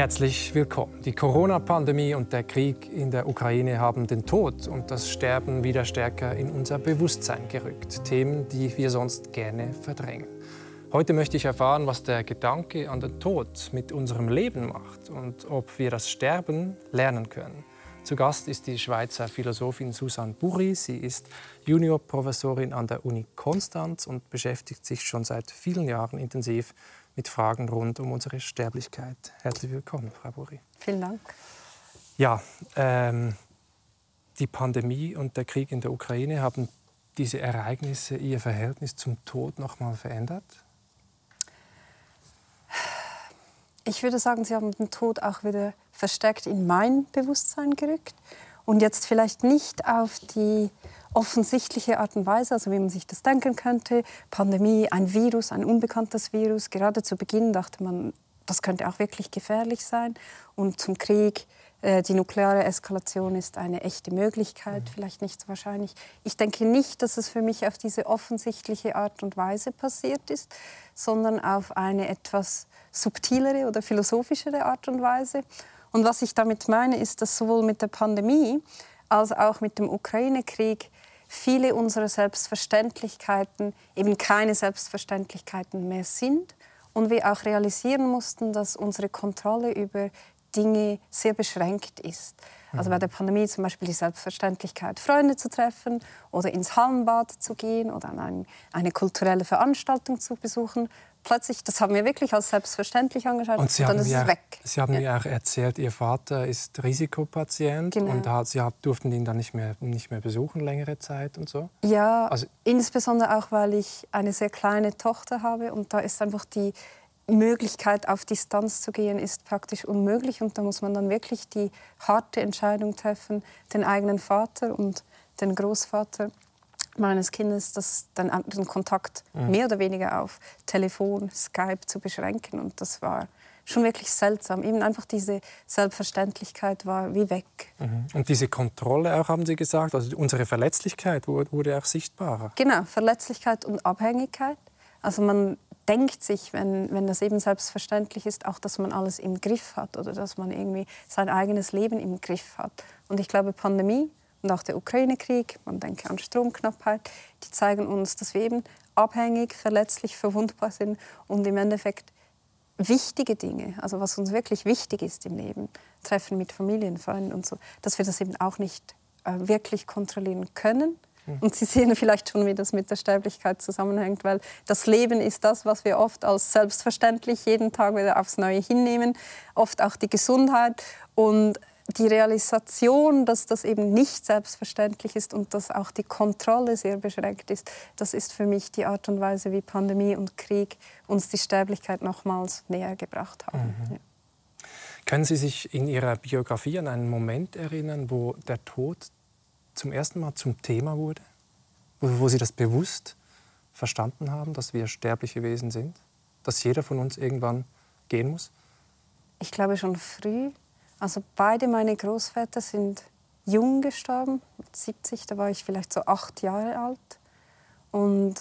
Herzlich willkommen. Die Corona-Pandemie und der Krieg in der Ukraine haben den Tod und das Sterben wieder stärker in unser Bewusstsein gerückt. Themen, die wir sonst gerne verdrängen. Heute möchte ich erfahren, was der Gedanke an den Tod mit unserem Leben macht und ob wir das Sterben lernen können. Zu Gast ist die Schweizer Philosophin Susanne Burri. Sie ist Juniorprofessorin an der Uni Konstanz und beschäftigt sich schon seit vielen Jahren intensiv mit Fragen rund um unsere Sterblichkeit. Herzlich willkommen, Frau Burri. Vielen Dank. Ja, ähm, die Pandemie und der Krieg in der Ukraine haben diese Ereignisse Ihr Verhältnis zum Tod noch mal verändert? Ich würde sagen, Sie haben den Tod auch wieder verstärkt in mein Bewusstsein gerückt und jetzt vielleicht nicht auf die offensichtliche Art und Weise, also wie man sich das denken könnte. Pandemie, ein Virus, ein unbekanntes Virus. Gerade zu Beginn dachte man, das könnte auch wirklich gefährlich sein. Und zum Krieg, äh, die nukleare Eskalation ist eine echte Möglichkeit, mhm. vielleicht nicht so wahrscheinlich. Ich denke nicht, dass es für mich auf diese offensichtliche Art und Weise passiert ist, sondern auf eine etwas subtilere oder philosophischere Art und Weise. Und was ich damit meine, ist, dass sowohl mit der Pandemie als auch mit dem Ukraine-Krieg viele unserer Selbstverständlichkeiten eben keine Selbstverständlichkeiten mehr sind und wir auch realisieren mussten, dass unsere Kontrolle über Dinge sehr beschränkt ist. Also bei der Pandemie zum Beispiel die Selbstverständlichkeit, Freunde zu treffen oder ins Hallenbad zu gehen oder eine, eine kulturelle Veranstaltung zu besuchen, plötzlich, das haben wir wirklich als selbstverständlich angeschaut und, Sie und dann ist es weg. Sie haben ja. mir auch erzählt, Ihr Vater ist Risikopatient genau. und hat, Sie durften ihn dann nicht mehr, nicht mehr besuchen längere Zeit und so? Ja, also, insbesondere auch, weil ich eine sehr kleine Tochter habe und da ist einfach die Möglichkeit, auf Distanz zu gehen, ist praktisch unmöglich und da muss man dann wirklich die harte Entscheidung treffen, den eigenen Vater und den Großvater meines Kindes das, dann, den Kontakt mhm. mehr oder weniger auf Telefon, Skype zu beschränken. Und das war schon wirklich seltsam. Eben einfach diese Selbstverständlichkeit war wie weg. Mhm. Und diese Kontrolle auch, haben Sie gesagt, also unsere Verletzlichkeit wurde, wurde auch sichtbarer. Genau, Verletzlichkeit und Abhängigkeit. Also man denkt sich, wenn, wenn das eben selbstverständlich ist, auch, dass man alles im Griff hat oder dass man irgendwie sein eigenes Leben im Griff hat. Und ich glaube, Pandemie und auch der Ukraine-Krieg, man denke an Stromknappheit, die zeigen uns, dass wir eben abhängig, verletzlich, verwundbar sind und im Endeffekt wichtige Dinge, also was uns wirklich wichtig ist im Leben, Treffen mit Familien, Freunden und so, dass wir das eben auch nicht äh, wirklich kontrollieren können. Und Sie sehen vielleicht schon, wie das mit der Sterblichkeit zusammenhängt, weil das Leben ist das, was wir oft als selbstverständlich jeden Tag wieder aufs Neue hinnehmen, oft auch die Gesundheit. Und die Realisation, dass das eben nicht selbstverständlich ist und dass auch die Kontrolle sehr beschränkt ist, das ist für mich die Art und Weise, wie Pandemie und Krieg uns die Sterblichkeit nochmals näher gebracht haben. Mhm. Ja. Können Sie sich in Ihrer Biografie an einen Moment erinnern, wo der Tod zum ersten Mal zum Thema wurde? Wo, wo Sie das bewusst verstanden haben, dass wir sterbliche Wesen sind? Dass jeder von uns irgendwann gehen muss? Ich glaube schon früh. Also beide meine Großväter sind jung gestorben, mit 70, da war ich vielleicht so acht Jahre alt. Und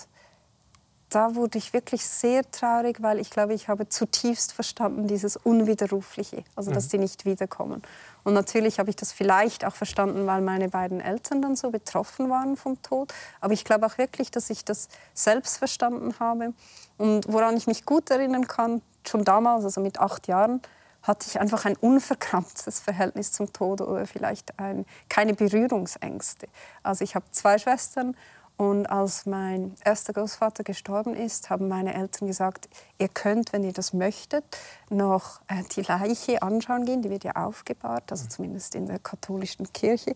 da wurde ich wirklich sehr traurig, weil ich glaube, ich habe zutiefst verstanden dieses Unwiderrufliche, also dass mhm. die nicht wiederkommen. Und natürlich habe ich das vielleicht auch verstanden, weil meine beiden Eltern dann so betroffen waren vom Tod. Aber ich glaube auch wirklich, dass ich das selbst verstanden habe. Und woran ich mich gut erinnern kann, schon damals, also mit acht Jahren, hatte ich einfach ein unverkrampftes Verhältnis zum Tod oder vielleicht ein, keine Berührungsängste. Also ich habe zwei Schwestern und als mein erster Großvater gestorben ist, haben meine Eltern gesagt, ihr könnt, wenn ihr das möchtet, noch äh, die Leiche anschauen gehen. Die wird ja aufgebahrt, also zumindest in der katholischen Kirche.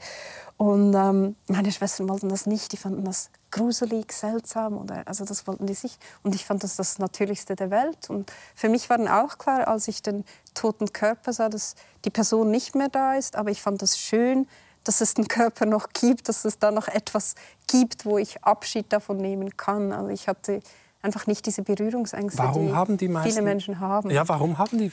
Und ähm, meine Schwestern wollten das nicht. Die fanden das gruselig, seltsam. Oder, also das wollten die sich. Und ich fand das das Natürlichste der Welt. Und für mich war dann auch klar, als ich den toten Körper sah, dass die Person nicht mehr da ist. Aber ich fand das schön, dass es den Körper noch gibt, dass es da noch etwas gibt, wo ich Abschied davon nehmen kann. Also ich hatte einfach nicht diese Berührungsängste, warum die, haben die meisten, viele Menschen haben. Ja, warum haben die,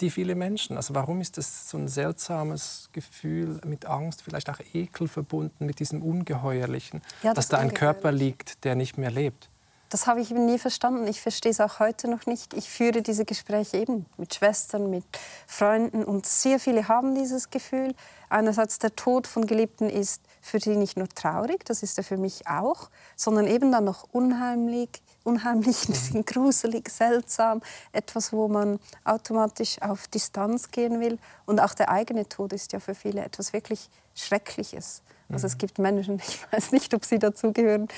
die viele Menschen? Also warum ist das so ein seltsames Gefühl mit Angst, vielleicht auch Ekel verbunden mit diesem Ungeheuerlichen, ja, das dass da ein Körper liegt, der nicht mehr lebt? Das habe ich eben nie verstanden. Ich verstehe es auch heute noch nicht. Ich führe diese Gespräche eben mit Schwestern, mit Freunden und sehr viele haben dieses Gefühl. Einerseits der Tod von Geliebten ist für sie nicht nur traurig, das ist er für mich auch, sondern eben dann noch unheimlich, unheimlich, mhm. gruselig, seltsam, etwas, wo man automatisch auf Distanz gehen will. Und auch der eigene Tod ist ja für viele etwas wirklich Schreckliches. Also es mhm. gibt Menschen, ich weiß nicht, ob sie dazugehören,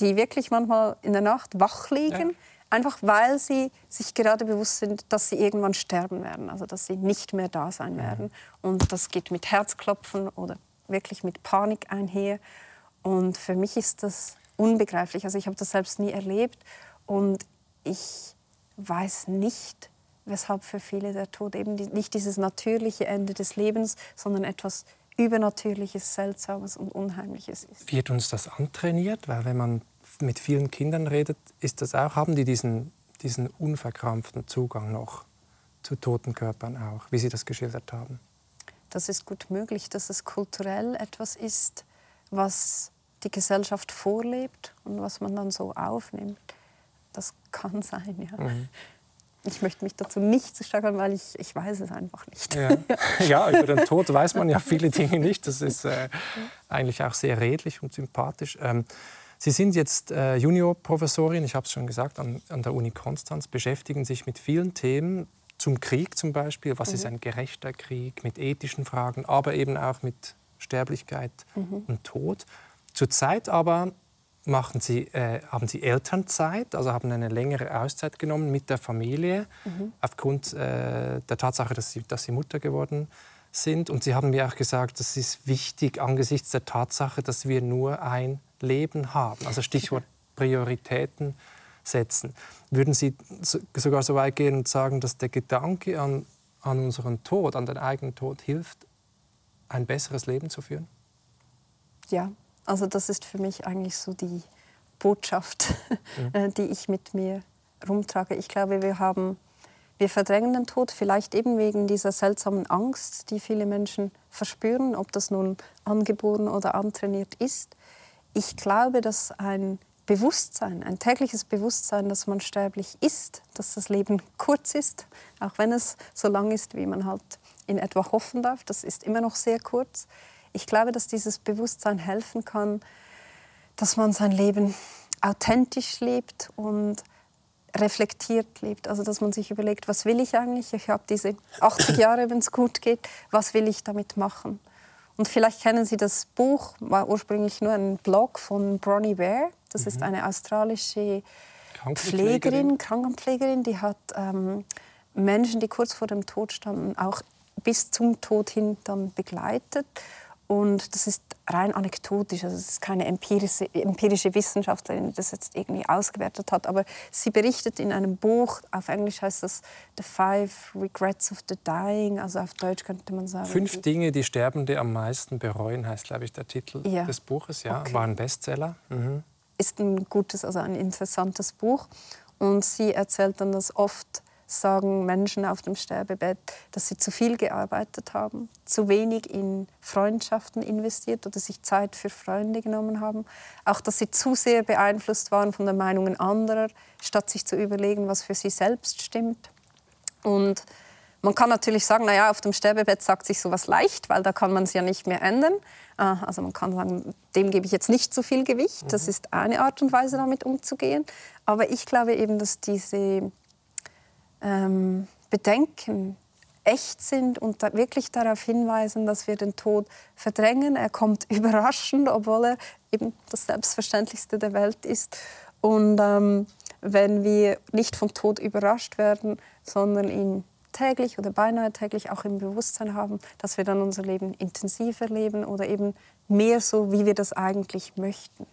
die wirklich manchmal in der Nacht wach liegen, ja. einfach weil sie sich gerade bewusst sind, dass sie irgendwann sterben werden, also dass sie nicht mehr da sein mhm. werden. Und das geht mit Herzklopfen oder wirklich mit Panik einher. Und für mich ist das unbegreiflich. Also ich habe das selbst nie erlebt und ich weiß nicht, weshalb für viele der Tod eben nicht dieses natürliche Ende des Lebens, sondern etwas Übernatürliches, Seltsames und Unheimliches ist. Wird uns das antrainiert? Weil wenn man mit vielen Kindern redet, ist das auch, haben die diesen, diesen unverkrampften Zugang noch zu toten Körpern auch, wie Sie das geschildert haben? Das ist gut möglich, dass es kulturell etwas ist, was die Gesellschaft vorlebt und was man dann so aufnimmt. Das kann sein, ja. Mhm. Ich möchte mich dazu nicht zu steigern, weil ich, ich weiß es einfach nicht. Ja. ja. über den Tod weiß man ja viele Dinge nicht. Das ist äh, eigentlich auch sehr redlich und sympathisch. Ähm, Sie sind jetzt äh, Juniorprofessorin, ich habe es schon gesagt, an, an, der Uni Konstanz, beschäftigen sich mit vielen Themen, zum Krieg zum Beispiel, was mhm. ist ein gerechter Krieg, mit ethischen Fragen, aber eben auch mit Sterblichkeit mhm. und Tod. Zurzeit aber machen Sie, äh, haben Sie Elternzeit, also haben eine längere Auszeit genommen mit der Familie, mhm. aufgrund äh, der Tatsache, dass Sie, dass Sie Mutter geworden sind. Und Sie haben mir auch gesagt, das ist wichtig angesichts der Tatsache, dass wir nur ein Leben haben. Also Stichwort Prioritäten setzen. Würden Sie sogar so weit gehen und sagen, dass der Gedanke an, an unseren Tod, an den eigenen Tod hilft, ein besseres Leben zu führen? Ja, also das ist für mich eigentlich so die Botschaft, mhm. die ich mit mir rumtrage. Ich glaube, wir haben, wir verdrängen den Tod vielleicht eben wegen dieser seltsamen Angst, die viele Menschen verspüren, ob das nun angeboren oder antrainiert ist. Ich glaube, dass ein Bewusstsein, ein tägliches Bewusstsein, dass man sterblich ist, dass das Leben kurz ist, auch wenn es so lang ist, wie man halt in etwa hoffen darf, das ist immer noch sehr kurz ich glaube, dass dieses Bewusstsein helfen kann, dass man sein Leben authentisch lebt und reflektiert lebt. Also dass man sich überlegt, was will ich eigentlich? Ich habe diese 80 Jahre, wenn es gut geht, was will ich damit machen? Und vielleicht kennen Sie das Buch, war ursprünglich nur ein Blog von Bronnie Ware. Das mhm. ist eine australische Pflegerin, Krankenpflegerin, die hat ähm, Menschen, die kurz vor dem Tod standen, auch bis zum Tod hin dann begleitet. Und das ist rein anekdotisch, also es ist keine empirische, empirische Wissenschaftlerin, die das jetzt irgendwie ausgewertet hat. Aber sie berichtet in einem Buch, auf Englisch heißt das The Five Regrets of the Dying, also auf Deutsch könnte man sagen. Fünf Dinge, die Sterbende am meisten bereuen, heißt, glaube ich, der Titel ja. des Buches. Ja, okay. war ein Bestseller. Mhm. Ist ein gutes, also ein interessantes Buch. Und sie erzählt dann, dass oft sagen Menschen auf dem Sterbebett, dass sie zu viel gearbeitet haben, zu wenig in Freundschaften investiert oder sich Zeit für Freunde genommen haben. Auch, dass sie zu sehr beeinflusst waren von den Meinungen anderer, statt sich zu überlegen, was für sie selbst stimmt. Und man kann natürlich sagen, naja, auf dem Sterbebett sagt sich sowas leicht, weil da kann man es ja nicht mehr ändern. Ah, also man kann sagen, dem gebe ich jetzt nicht so viel Gewicht. Das mhm. ist eine Art und Weise, damit umzugehen. Aber ich glaube eben, dass diese ähm, Bedenken echt sind und da wirklich darauf hinweisen, dass wir den Tod verdrängen. Er kommt überraschend, obwohl er eben das Selbstverständlichste der Welt ist. Und ähm, wenn wir nicht vom Tod überrascht werden, sondern ihn täglich oder beinahe täglich auch im Bewusstsein haben, dass wir dann unser Leben intensiver leben oder eben mehr so, wie wir das eigentlich möchten.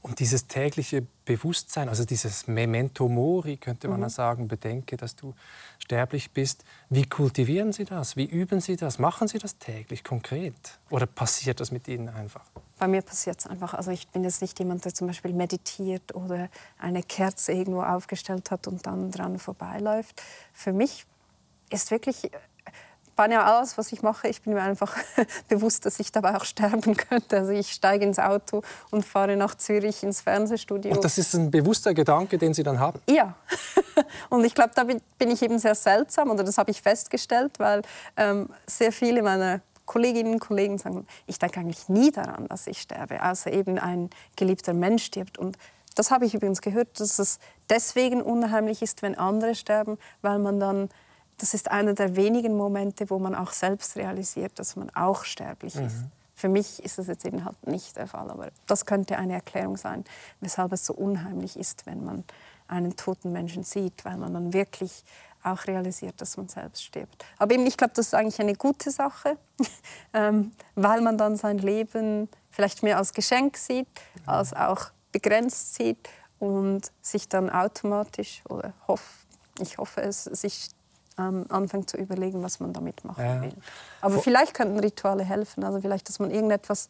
Und dieses tägliche Bewusstsein, also dieses Memento Mori, könnte man mhm. sagen, bedenke, dass du sterblich bist. Wie kultivieren Sie das? Wie üben Sie das? Machen Sie das täglich konkret? Oder passiert das mit Ihnen einfach? Bei mir passiert es einfach. Also ich bin jetzt nicht jemand, der zum Beispiel meditiert oder eine Kerze irgendwo aufgestellt hat und dann dran vorbeiläuft. Für mich ist wirklich beinahe alles, was ich mache, ich bin mir einfach bewusst, dass ich dabei auch sterben könnte. Also ich steige ins Auto und fahre nach Zürich ins Fernsehstudio. Und das ist ein bewusster Gedanke, den Sie dann haben? Ja. und ich glaube, da bin ich eben sehr seltsam, oder das habe ich festgestellt, weil ähm, sehr viele meiner Kolleginnen und Kollegen sagen, ich denke eigentlich nie daran, dass ich sterbe, außer eben ein geliebter Mensch stirbt. Und das habe ich übrigens gehört, dass es deswegen unheimlich ist, wenn andere sterben, weil man dann, das ist einer der wenigen Momente, wo man auch selbst realisiert, dass man auch sterblich mhm. ist. Für mich ist das jetzt eben halt nicht der Fall, aber das könnte eine Erklärung sein, weshalb es so unheimlich ist, wenn man einen toten Menschen sieht, weil man dann wirklich auch realisiert, dass man selbst stirbt. Aber eben, ich glaube, das ist eigentlich eine gute Sache, ähm, weil man dann sein Leben vielleicht mehr als Geschenk sieht, als auch begrenzt sieht und sich dann automatisch, oder hoff, ich hoffe es, sich ähm, anfängt zu überlegen, was man damit machen ja. will. Aber Vor vielleicht könnten Rituale helfen, also vielleicht, dass man irgendetwas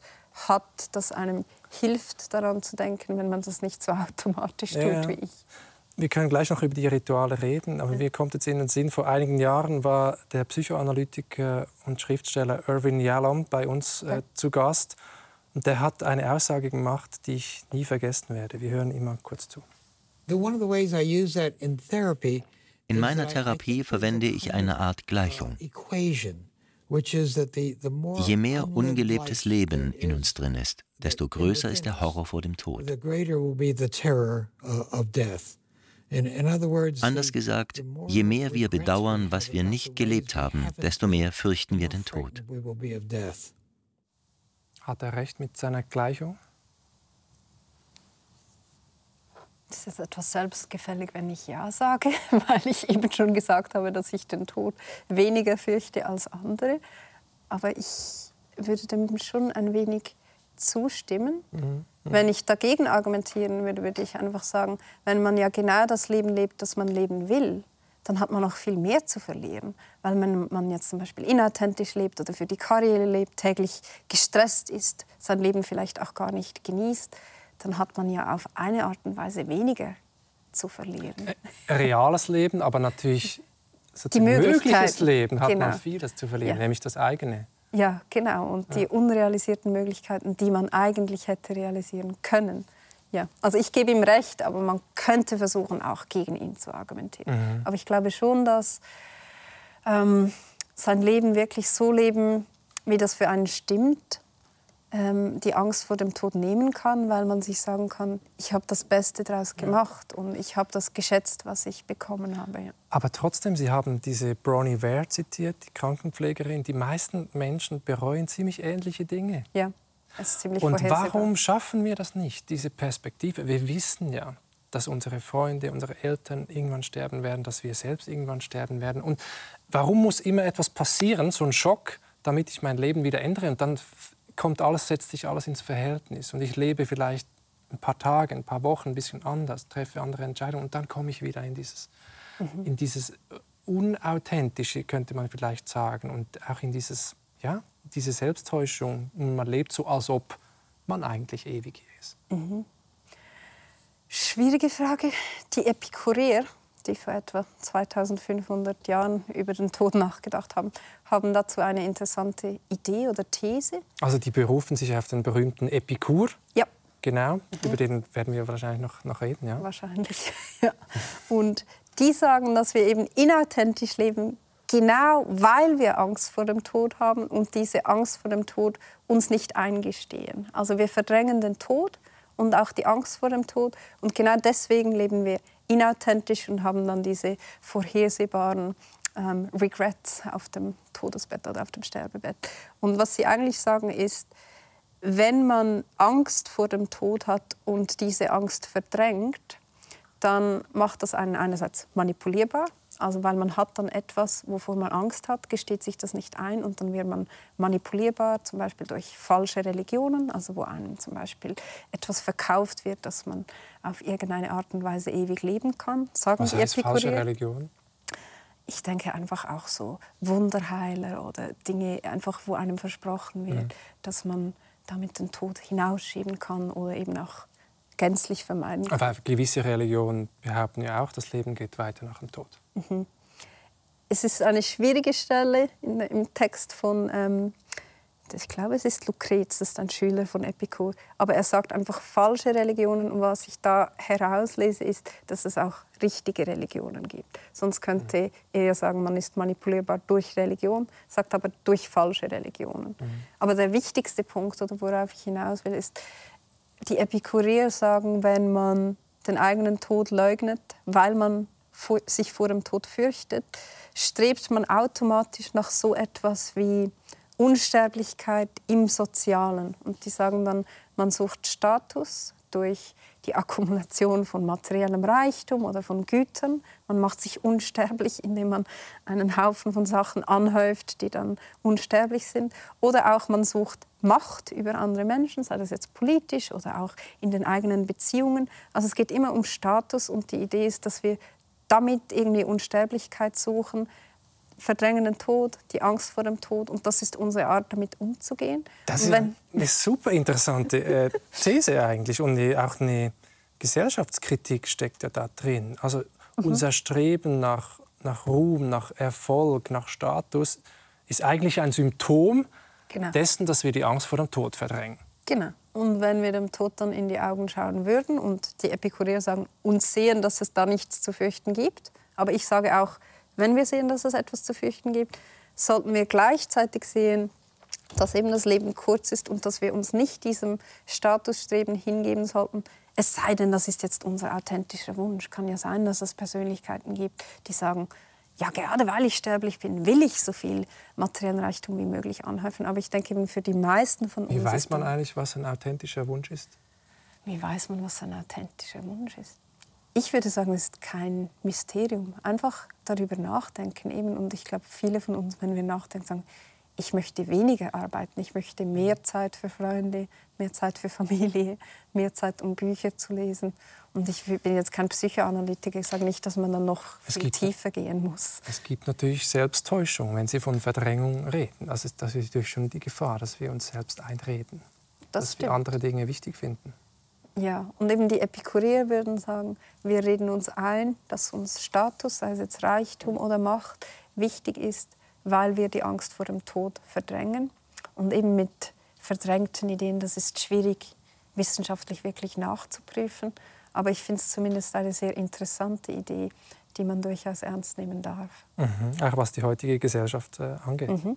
hat, das einem hilft, daran zu denken, wenn man das nicht so automatisch ja. tut wie ich. Wir können gleich noch über die Rituale reden, aber mir kommt jetzt in den Sinn, vor einigen Jahren war der Psychoanalytiker und Schriftsteller Irvin Yalom bei uns äh, zu Gast. Und der hat eine Aussage gemacht, die ich nie vergessen werde. Wir hören immer kurz zu. In meiner Therapie verwende ich eine Art Gleichung. Je mehr ungelebtes Leben in uns drin ist, desto größer ist der Horror vor dem Tod. Anders gesagt, je mehr wir bedauern, was wir nicht gelebt haben, desto mehr fürchten wir den Tod. Hat er recht mit seiner Gleichung? Es ist etwas selbstgefällig, wenn ich Ja sage, weil ich eben schon gesagt habe, dass ich den Tod weniger fürchte als andere. Aber ich würde dem schon ein wenig zustimmen. Mhm. Wenn ich dagegen argumentieren würde, würde ich einfach sagen, wenn man ja genau das Leben lebt, das man leben will, dann hat man noch viel mehr zu verlieren. Weil wenn man jetzt zum Beispiel inauthentisch lebt oder für die Karriere lebt, täglich gestresst ist, sein Leben vielleicht auch gar nicht genießt, dann hat man ja auf eine Art und Weise weniger zu verlieren. Reales Leben, aber natürlich die mögliches Leben hat genau. man vieles zu verlieren, ja. nämlich das eigene. Ja, genau. Und die unrealisierten Möglichkeiten, die man eigentlich hätte realisieren können. Ja, also ich gebe ihm recht, aber man könnte versuchen, auch gegen ihn zu argumentieren. Mhm. Aber ich glaube schon, dass ähm, sein Leben wirklich so leben, wie das für einen stimmt, ähm, die Angst vor dem Tod nehmen kann, weil man sich sagen kann, ich habe das Beste daraus gemacht und ich habe das geschätzt, was ich bekommen habe. Ja. Aber trotzdem, Sie haben diese Bronnie Ware zitiert, die Krankenpflegerin. Die meisten Menschen bereuen ziemlich ähnliche Dinge. Ja, das ist ziemlich Und warum schaffen wir das nicht, diese Perspektive? Wir wissen ja, dass unsere Freunde, unsere Eltern irgendwann sterben werden, dass wir selbst irgendwann sterben werden. Und warum muss immer etwas passieren, so ein Schock, damit ich mein Leben wieder ändere? Und dann kommt alles, setzt sich alles ins Verhältnis. Und ich lebe vielleicht ein paar Tage, ein paar Wochen ein bisschen anders, treffe andere Entscheidungen und dann komme ich wieder in dieses, mhm. in dieses Unauthentische, könnte man vielleicht sagen, und auch in dieses, ja, diese Selbsttäuschung. Und man lebt so, als ob man eigentlich ewig ist. Mhm. Schwierige Frage. Die Epikureer, die vor etwa 2500 Jahren über den Tod nachgedacht haben, haben dazu eine interessante Idee oder These. Also die berufen sich auf den berühmten Epikur. Ja. Genau, mhm. über den werden wir wahrscheinlich noch, noch reden. Ja? Wahrscheinlich, ja. Und die sagen, dass wir eben inauthentisch leben, genau weil wir Angst vor dem Tod haben und diese Angst vor dem Tod uns nicht eingestehen. Also wir verdrängen den Tod und auch die Angst vor dem Tod und genau deswegen leben wir inauthentisch und haben dann diese vorhersehbaren ähm, Regrets auf dem Todesbett oder auf dem Sterbebett. Und was sie eigentlich sagen ist, wenn man Angst vor dem Tod hat und diese Angst verdrängt, dann macht das einen einerseits manipulierbar, also weil man hat dann etwas, wovor man Angst hat, gesteht sich das nicht ein und dann wird man manipulierbar, zum Beispiel durch falsche Religionen, also wo einem zum Beispiel etwas verkauft wird, dass man auf irgendeine Art und Weise ewig leben kann. Sagen Was heißt falsche Religion? Ich denke einfach auch so Wunderheiler oder Dinge, einfach wo einem versprochen wird, mhm. dass man damit den Tod hinausschieben kann oder eben auch gänzlich vermeiden. Aber gewisse Religionen behaupten ja auch, das Leben geht weiter nach dem Tod. Mhm. es ist eine schwierige Stelle im Text von ähm, ich glaube, es ist Lucrez, das ist ein Schüler von Epikur. Aber er sagt einfach falsche Religionen. Und was ich da herauslese, ist, dass es auch richtige Religionen gibt. Sonst könnte er ja sagen, man ist manipulierbar durch Religion, sagt aber durch falsche Religionen. Mhm. Aber der wichtigste Punkt, oder worauf ich hinaus will, ist, die Epikureer sagen, wenn man den eigenen Tod leugnet, weil man sich vor dem Tod fürchtet, strebt man automatisch nach so etwas wie Unsterblichkeit im Sozialen. Und die sagen dann, man sucht Status durch die Akkumulation von materiellem Reichtum oder von Gütern. Man macht sich unsterblich, indem man einen Haufen von Sachen anhäuft, die dann unsterblich sind. Oder auch man sucht Macht über andere Menschen, sei das jetzt politisch oder auch in den eigenen Beziehungen. Also es geht immer um Status und die Idee ist, dass wir damit irgendwie Unsterblichkeit suchen, verdrängen den Tod, die Angst vor dem Tod und das ist unsere Art, damit umzugehen. Das ist eine super interessante äh, These eigentlich und auch eine Gesellschaftskritik steckt ja da drin. Also mhm. unser Streben nach, nach Ruhm, nach Erfolg, nach Status ist eigentlich ein Symptom genau. dessen, dass wir die Angst vor dem Tod verdrängen. Genau. Und wenn wir dem Tod dann in die Augen schauen würden und die Epikureer sagen und sehen, dass es da nichts zu fürchten gibt, aber ich sage auch, wenn wir sehen, dass es etwas zu fürchten gibt, sollten wir gleichzeitig sehen, dass eben das Leben kurz ist und dass wir uns nicht diesem Statusstreben hingeben sollten. Es sei denn, das ist jetzt unser authentischer Wunsch. Kann ja sein, dass es Persönlichkeiten gibt, die sagen, ja, gerade weil ich sterblich bin, will ich so viel materiellen Reichtum wie möglich anhäufen. Aber ich denke eben für die meisten von uns. Wie weiß man eigentlich, was ein authentischer Wunsch ist? Wie weiß man, was ein authentischer Wunsch ist? Ich würde sagen, es ist kein Mysterium. Einfach darüber nachdenken. Eben. Und ich glaube, viele von uns, wenn wir nachdenken, sagen, ich möchte weniger arbeiten, ich möchte mehr Zeit für Freunde, mehr Zeit für Familie, mehr Zeit, um Bücher zu lesen. Und ich bin jetzt kein Psychoanalytiker, ich sage nicht, dass man dann noch viel gibt, tiefer gehen muss. Es gibt natürlich Selbsttäuschung, wenn Sie von Verdrängung reden. Also das ist natürlich schon die Gefahr, dass wir uns selbst einreden, das dass stimmt. wir andere Dinge wichtig finden. Ja, und eben die Epikureer würden sagen, wir reden uns ein, dass uns Status, sei es jetzt Reichtum oder Macht, wichtig ist, weil wir die Angst vor dem Tod verdrängen. Und eben mit verdrängten Ideen, das ist schwierig wissenschaftlich wirklich nachzuprüfen. Aber ich finde es zumindest eine sehr interessante Idee, die man durchaus ernst nehmen darf. Mhm, auch was die heutige Gesellschaft äh, angeht. Mhm.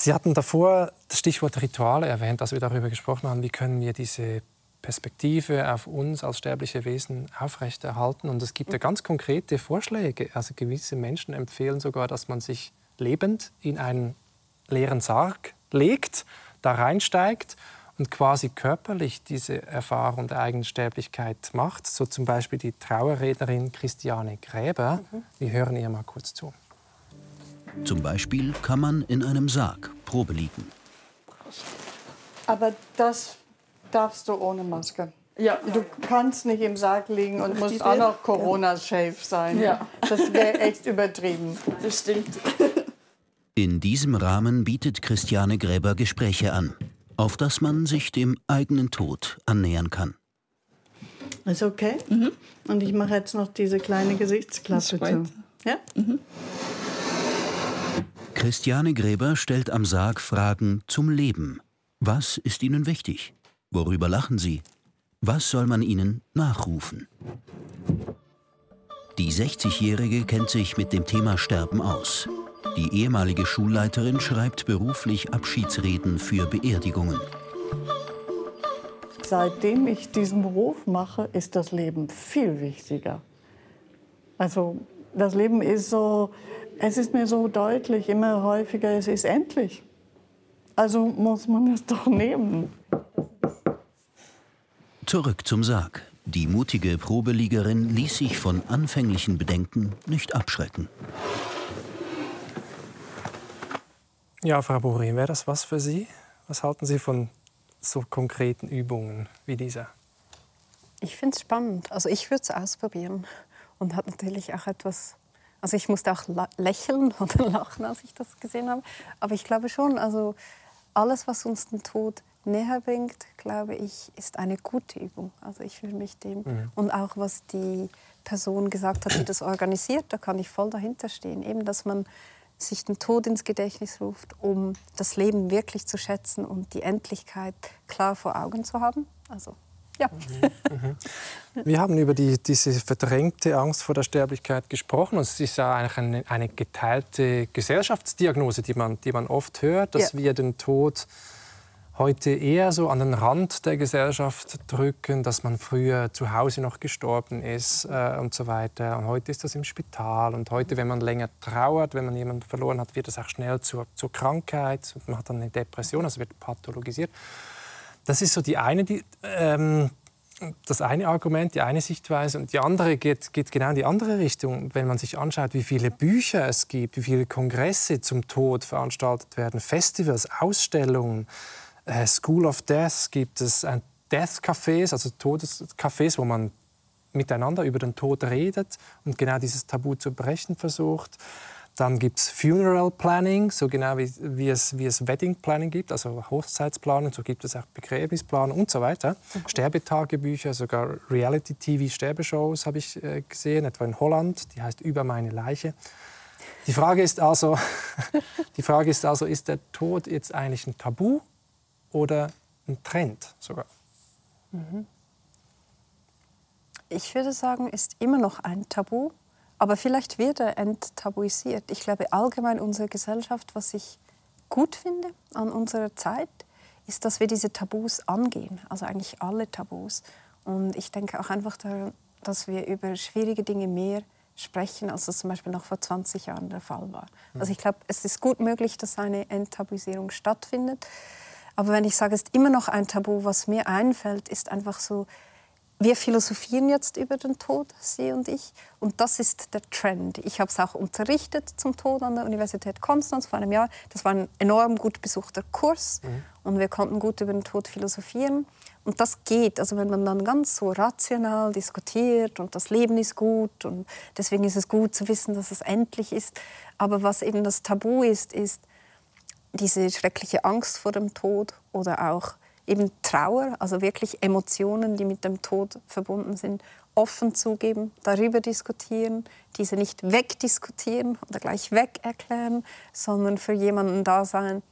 Sie hatten davor das Stichwort Rituale erwähnt, als wir darüber gesprochen haben, wie können wir diese Perspektive auf uns als sterbliche Wesen aufrechterhalten. Und es gibt ja ganz konkrete Vorschläge. Also gewisse Menschen empfehlen sogar, dass man sich lebend in einen leeren Sarg legt, da reinsteigt und quasi körperlich diese Erfahrung der eigenen Sterblichkeit macht. So zum Beispiel die Trauerrednerin Christiane Gräber. Mhm. Wir hören ihr mal kurz zu. Zum Beispiel kann man in einem Sarg Probe liegen. Aber das darfst du ohne Maske. Ja. Du kannst nicht im Sarg liegen und musst auch noch Corona-safe sein. Ja. Das wäre echt übertrieben. Das stimmt. In diesem Rahmen bietet Christiane Gräber Gespräche an, auf das man sich dem eigenen Tod annähern kann. Ist okay? Mhm. Und ich mache jetzt noch diese kleine Gesichtsklappe zu. Ja? Mhm. Christiane Gräber stellt am Sarg Fragen zum Leben. Was ist Ihnen wichtig? Worüber lachen Sie? Was soll man Ihnen nachrufen? Die 60-Jährige kennt sich mit dem Thema Sterben aus. Die ehemalige Schulleiterin schreibt beruflich Abschiedsreden für Beerdigungen. Seitdem ich diesen Beruf mache, ist das Leben viel wichtiger. Also das Leben ist so, es ist mir so deutlich, immer häufiger, es ist endlich. Also muss man es doch nehmen. Zurück zum Sarg. Die mutige Probeliegerin ließ sich von anfänglichen Bedenken nicht abschrecken. Ja, Frau Borin, wäre das was für Sie? Was halten Sie von so konkreten Übungen wie dieser? Ich finde es spannend. Also ich würde es ausprobieren und hat natürlich auch etwas also ich musste auch lächeln oder lachen, als ich das gesehen habe. Aber ich glaube schon, also alles, was uns den Tod näher bringt, glaube ich, ist eine gute Übung. Also ich fühle mich dem. Mhm. Und auch was die Person gesagt hat, die das organisiert, da kann ich voll dahinter stehen. Eben, dass man sich den Tod ins Gedächtnis ruft, um das Leben wirklich zu schätzen und die Endlichkeit klar vor Augen zu haben. Also ja. Mhm. Wir haben über die, diese verdrängte Angst vor der Sterblichkeit gesprochen. es ist ja eigentlich eine, eine, geteilte Gesellschaftsdiagnose, die man, die man oft hört, dass ja. wir den Tod heute eher so an den Rand der Gesellschaft drücken, dass man früher zu Hause noch gestorben ist äh, und so weiter. Und heute ist das im Spital. Und heute, wenn man länger trauert, wenn man jemanden verloren hat, wird das auch schnell zur, zur Krankheit. Und man hat dann eine Depression, also wird pathologisiert. Das ist so die eine, die, ähm, das eine Argument, die eine Sichtweise. Und die andere geht, geht genau in die andere Richtung. Wenn man sich anschaut, wie viele Bücher es gibt, wie viele Kongresse zum Tod veranstaltet werden, Festivals, Ausstellungen, äh, School of Death gibt es ein Death Cafés, also Todescafés, wo man miteinander über den Tod redet und genau dieses Tabu zu brechen versucht. Dann gibt es Funeral Planning, so genau wie, wie, es, wie es Wedding Planning gibt, also Hochzeitsplanung, so gibt es auch Begräbnisplanung und so weiter. Mhm. Sterbetagebücher, sogar Reality-TV-Sterbeshows habe ich äh, gesehen, etwa in Holland, die heißt Über meine Leiche. Die Frage ist also, die Frage ist also, ist der Tod jetzt eigentlich ein Tabu oder ein Trend sogar? Mhm. Ich würde sagen, ist immer noch ein Tabu, aber vielleicht wird er enttabuisiert. Ich glaube allgemein unsere Gesellschaft, was ich gut finde an unserer Zeit, ist, dass wir diese Tabus angehen, also eigentlich alle Tabus. Und ich denke auch einfach daran, dass wir über schwierige Dinge mehr sprechen, als das zum Beispiel noch vor 20 Jahren der Fall war. Also ich glaube, es ist gut möglich, dass eine Enttabuisierung stattfindet. Aber wenn ich sage, es ist immer noch ein Tabu, was mir einfällt, ist einfach so, wir philosophieren jetzt über den Tod, Sie und ich, und das ist der Trend. Ich habe es auch unterrichtet zum Tod an der Universität Konstanz vor einem Jahr. Das war ein enorm gut besuchter Kurs mhm. und wir konnten gut über den Tod philosophieren. Und das geht, also wenn man dann ganz so rational diskutiert und das Leben ist gut und deswegen ist es gut zu wissen, dass es endlich ist. Aber was eben das Tabu ist, ist, diese schreckliche Angst vor dem Tod oder auch eben Trauer, also wirklich Emotionen, die mit dem Tod verbunden sind, offen zugeben, darüber diskutieren, diese nicht wegdiskutieren oder gleich weg erklären, sondern für jemanden da sein,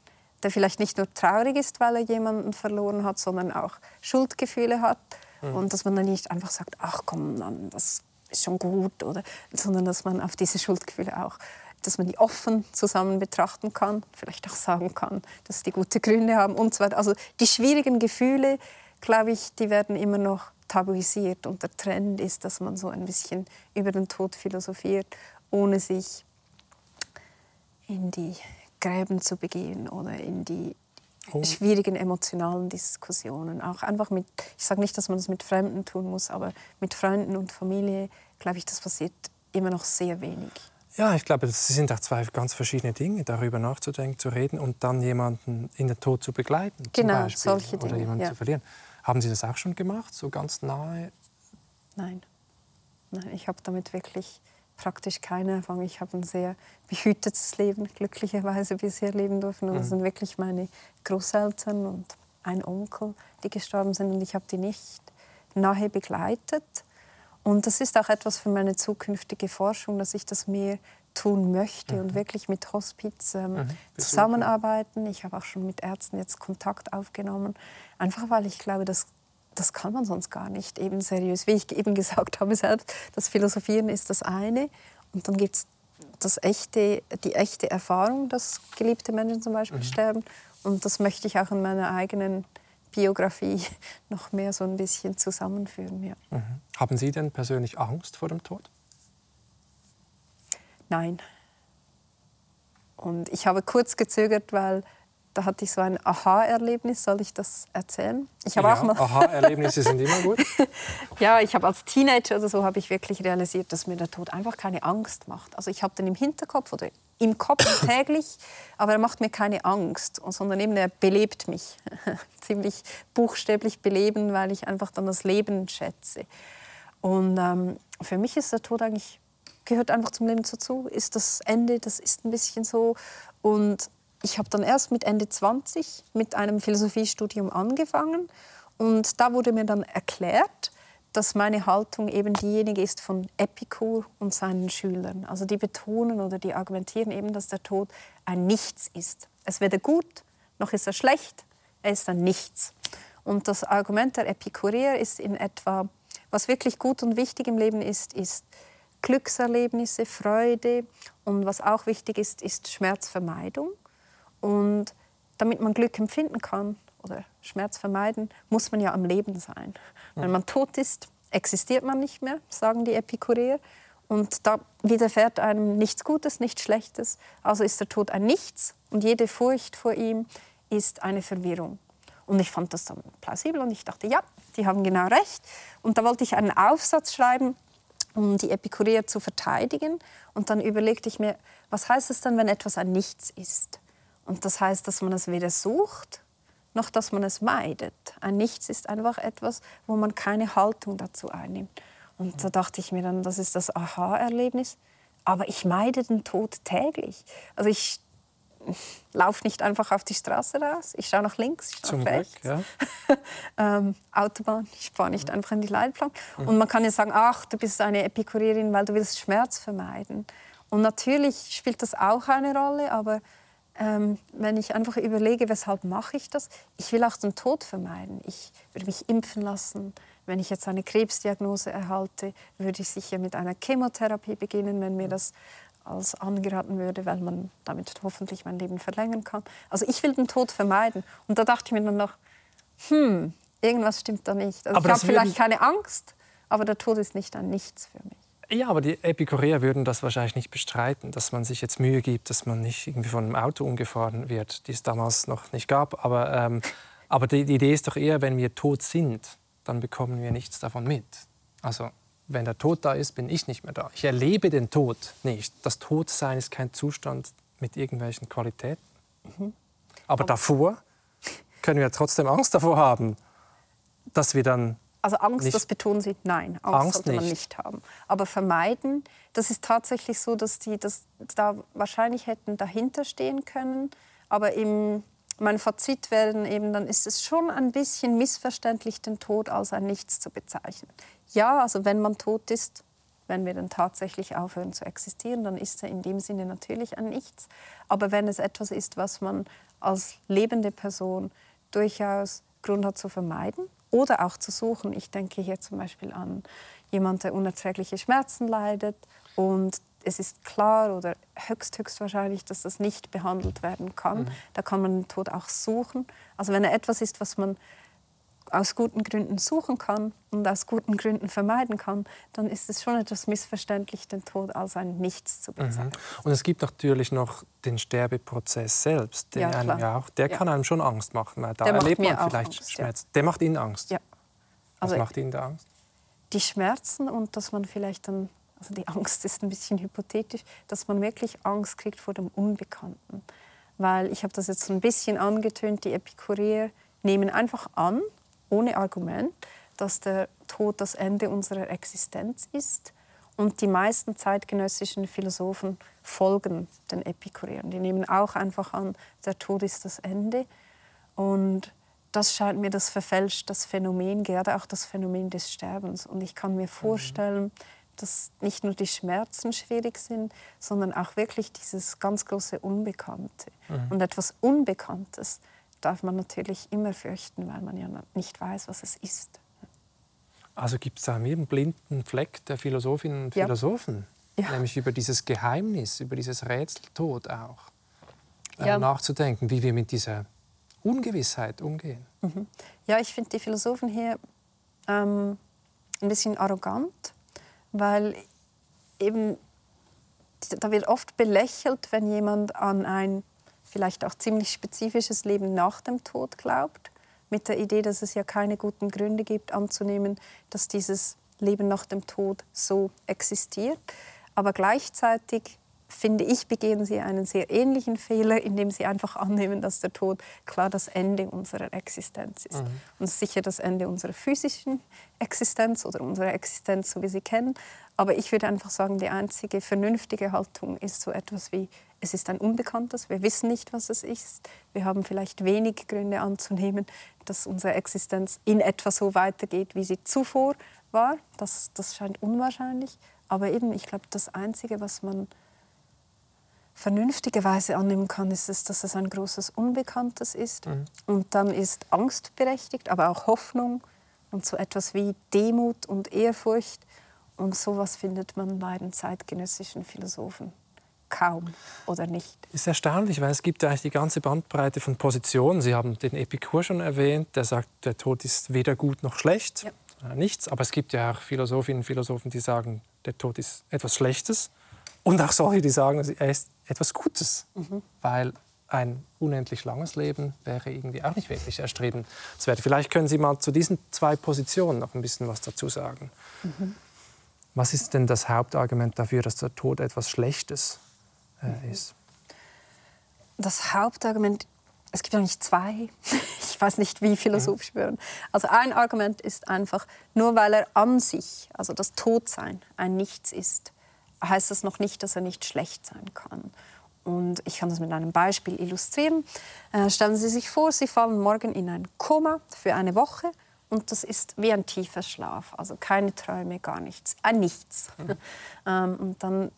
der vielleicht nicht nur traurig ist, weil er jemanden verloren hat, sondern auch Schuldgefühle hat. Mhm. Und dass man dann nicht einfach sagt, ach komm, das ist schon gut, oder, sondern dass man auf diese Schuldgefühle auch dass man die offen zusammen betrachten kann, vielleicht auch sagen kann, dass die gute Gründe haben und so weiter. Also die schwierigen Gefühle, glaube ich, die werden immer noch tabuisiert und der Trend ist, dass man so ein bisschen über den Tod philosophiert, ohne sich in die Gräben zu begehen oder in die oh. schwierigen emotionalen Diskussionen. Auch einfach mit, ich sage nicht, dass man das mit Fremden tun muss, aber mit Freunden und Familie, glaube ich, das passiert immer noch sehr wenig. Ja, ich glaube, das sind auch zwei ganz verschiedene Dinge, darüber nachzudenken, zu reden und dann jemanden in den Tod zu begleiten. Genau, Beispiel, solche Dinge. Oder jemanden ja. zu verlieren. Haben Sie das auch schon gemacht, so ganz nahe? Nein. Nein ich habe damit wirklich praktisch keine Erfahrung. Ich habe ein sehr behütetes Leben, glücklicherweise bisher leben dürfen. Und das mhm. sind wirklich meine Großeltern und ein Onkel, die gestorben sind. Und ich habe die nicht nahe begleitet. Und das ist auch etwas für meine zukünftige Forschung, dass ich das mehr tun möchte mhm. und wirklich mit Hospiz ähm, mhm. zusammenarbeiten. Ich habe auch schon mit Ärzten jetzt Kontakt aufgenommen, einfach weil ich glaube, dass das kann man sonst gar nicht eben seriös. Wie ich eben gesagt habe selbst, das Philosophieren ist das eine und dann gibt es das echte, die echte Erfahrung, dass geliebte Menschen zum Beispiel mhm. sterben und das möchte ich auch in meiner eigenen Biografie noch mehr so ein bisschen zusammenführen. Ja. Mhm. Haben Sie denn persönlich Angst vor dem Tod? Nein. Und ich habe kurz gezögert, weil da hatte ich so ein Aha-Erlebnis. Soll ich das erzählen? Ich habe ja, auch mal Aha-Erlebnisse sind immer gut. ja, ich habe als Teenager oder so habe ich wirklich realisiert, dass mir der Tod einfach keine Angst macht. Also ich habe den im Hinterkopf oder im Kopf täglich, aber er macht mir keine Angst, sondern eben er belebt mich. Ziemlich buchstäblich beleben, weil ich einfach dann das Leben schätze. Und ähm, für mich ist der Tod eigentlich, gehört einfach zum Leben dazu, ist das Ende, das ist ein bisschen so. Und ich habe dann erst mit Ende 20 mit einem Philosophiestudium angefangen und da wurde mir dann erklärt, dass meine Haltung eben diejenige ist von Epikur und seinen Schülern. Also die betonen oder die argumentieren eben, dass der Tod ein Nichts ist. Es weder gut, noch ist er schlecht, er ist ein Nichts. Und das Argument der Epikureer ist in etwa, was wirklich gut und wichtig im Leben ist, ist Glückserlebnisse, Freude und was auch wichtig ist, ist Schmerzvermeidung. Und damit man Glück empfinden kann oder Schmerz vermeiden, muss man ja am Leben sein. Wenn man tot ist, existiert man nicht mehr, sagen die Epikureer. Und da widerfährt einem nichts Gutes, nichts Schlechtes. Also ist der Tod ein Nichts und jede Furcht vor ihm ist eine Verwirrung. Und ich fand das dann plausibel und ich dachte, ja, die haben genau recht. Und da wollte ich einen Aufsatz schreiben, um die Epikureer zu verteidigen. Und dann überlegte ich mir, was heißt es dann, wenn etwas ein Nichts ist? Und das heißt, dass man es weder sucht, noch dass man es meidet. Ein Nichts ist einfach etwas, wo man keine Haltung dazu einnimmt. Und da dachte ich mir dann, das ist das Aha-Erlebnis. Aber ich meide den Tod täglich. Also ich laufe nicht einfach auf die Straße raus. Ich schaue nach links, ich schaue nach rechts. Glück, ja. ähm, Autobahn, ich fahre nicht einfach in die Leitplanke. Mhm. Und man kann ja sagen, ach, du bist eine Epikurierin, weil du willst Schmerz vermeiden. Und natürlich spielt das auch eine Rolle, aber ähm, wenn ich einfach überlege, weshalb mache ich das? Ich will auch den Tod vermeiden. Ich würde mich impfen lassen. Wenn ich jetzt eine Krebsdiagnose erhalte, würde ich sicher mit einer Chemotherapie beginnen, wenn mir das als angeraten würde, weil man damit hoffentlich mein Leben verlängern kann. Also ich will den Tod vermeiden. Und da dachte ich mir dann noch, hm, irgendwas stimmt da nicht. Also ich habe vielleicht keine Angst, aber der Tod ist nicht ein Nichts für mich. Ja, aber die Epikureer würden das wahrscheinlich nicht bestreiten, dass man sich jetzt Mühe gibt, dass man nicht irgendwie von einem Auto umgefahren wird, die es damals noch nicht gab. Aber, ähm, aber die, die Idee ist doch eher, wenn wir tot sind, dann bekommen wir nichts davon mit. Also wenn der Tod da ist, bin ich nicht mehr da. Ich erlebe den Tod nicht. Das Todsein ist kein Zustand mit irgendwelchen Qualitäten. Mhm. Aber davor können wir trotzdem Angst davor haben, dass wir dann also Angst, das betonen Sie, nein, Angst, Angst sollte man nicht. nicht haben. Aber vermeiden, das ist tatsächlich so, dass die das da wahrscheinlich hätten dahinter stehen können. Aber im, mein Fazit wäre eben, dann ist es schon ein bisschen missverständlich, den Tod als ein Nichts zu bezeichnen. Ja, also wenn man tot ist, wenn wir dann tatsächlich aufhören zu existieren, dann ist er in dem Sinne natürlich ein Nichts. Aber wenn es etwas ist, was man als lebende Person durchaus Grund hat zu vermeiden, oder auch zu suchen. Ich denke hier zum Beispiel an jemanden, der unerträgliche Schmerzen leidet und es ist klar oder höchst, höchst wahrscheinlich, dass das nicht behandelt werden kann. Mhm. Da kann man den Tod auch suchen. Also wenn er etwas ist, was man aus guten Gründen suchen kann und aus guten Gründen vermeiden kann, dann ist es schon etwas missverständlich, den Tod als ein Nichts zu bezeichnen. Mhm. Und es gibt natürlich noch den Sterbeprozess selbst, den ja, einem ja auch, der ja. kann einem schon Angst machen, da der erlebt man vielleicht Angst, Schmerz. Ja. Der macht Ihnen Angst. Ja. Also Was macht Ihnen da Angst? Die Schmerzen und dass man vielleicht dann, also die Angst ist ein bisschen hypothetisch, dass man wirklich Angst kriegt vor dem Unbekannten. Weil ich habe das jetzt so ein bisschen angetönt, die Epikureer nehmen einfach an, ohne Argument, dass der Tod das Ende unserer Existenz ist. Und die meisten zeitgenössischen Philosophen folgen den Epikureern. Die nehmen auch einfach an, der Tod ist das Ende. Und das scheint mir, das verfälscht das Phänomen, gerade auch das Phänomen des Sterbens. Und ich kann mir vorstellen, dass nicht nur die Schmerzen schwierig sind, sondern auch wirklich dieses ganz große Unbekannte. Mhm. Und etwas Unbekanntes darf man natürlich immer fürchten, weil man ja nicht weiß, was es ist. Also gibt es einen blinden Fleck der Philosophinnen und Philosophen, ja. nämlich über dieses Geheimnis, über dieses Rätseltod auch äh, ja. nachzudenken, wie wir mit dieser Ungewissheit umgehen. Mhm. Ja, ich finde die Philosophen hier ähm, ein bisschen arrogant, weil eben da wird oft belächelt, wenn jemand an ein vielleicht auch ziemlich spezifisches Leben nach dem Tod glaubt, mit der Idee, dass es ja keine guten Gründe gibt, anzunehmen, dass dieses Leben nach dem Tod so existiert. Aber gleichzeitig finde ich, begehen sie einen sehr ähnlichen Fehler, indem sie einfach annehmen, dass der Tod klar das Ende unserer Existenz ist. Mhm. Und sicher das Ende unserer physischen Existenz oder unserer Existenz, so wie sie kennen. Aber ich würde einfach sagen, die einzige vernünftige Haltung ist so etwas wie, Es ist ein Unbekanntes. Wir wissen nicht, was es ist. Wir haben vielleicht wenig Gründe anzunehmen, dass unsere Existenz in etwa so weitergeht, wie sie zuvor war. Das, das scheint unwahrscheinlich. Aber eben, ich glaube, das Einzige, was man vernünftigerweise annehmen kann, ist es, dass es ein großes Unbekanntes ist. Mhm. Und dann ist Angst berechtigt, aber auch Hoffnung und so etwas wie Demut und Ehrfurcht. Und sowas findet man bei den zeitgenössischen Philosophen kaum oder nicht. Ist erstaunlich, weil es gibt ja eigentlich die ganze Bandbreite von Positionen. Sie haben den Epikur schon erwähnt, der sagt, der Tod ist weder gut noch schlecht, ja. Äh, nichts. Aber es gibt ja auch Philosophinnen und Philosophen, die sagen, der Tod ist etwas Schlechtes. Und auch solche, die sagen, er ist etwas Gutes, mhm. weil ein unendlich langes Leben wäre irgendwie auch nicht wirklich erstrebenswert. Vielleicht können Sie mal zu diesen zwei Positionen noch ein bisschen was dazu sagen. Mhm. Was ist denn das Hauptargument dafür, dass der Tod etwas Schlechtes äh, mhm. ist? Das Hauptargument, es gibt eigentlich zwei. Ich weiß nicht, wie philosophisch wir mhm. Also ein Argument ist einfach, nur weil er an sich, also das Todsein, ein Nichts ist, heißt das noch nicht, dass er nicht schlecht sein kann. Und ich kann das mit einem Beispiel illustrieren. Äh, stellen Sie sich vor, Sie fallen morgen in ein Koma für eine Woche und das ist wie ein tiefer Schlaf, also keine Träume, gar nichts, ein Nichts. Mhm. ähm, und dann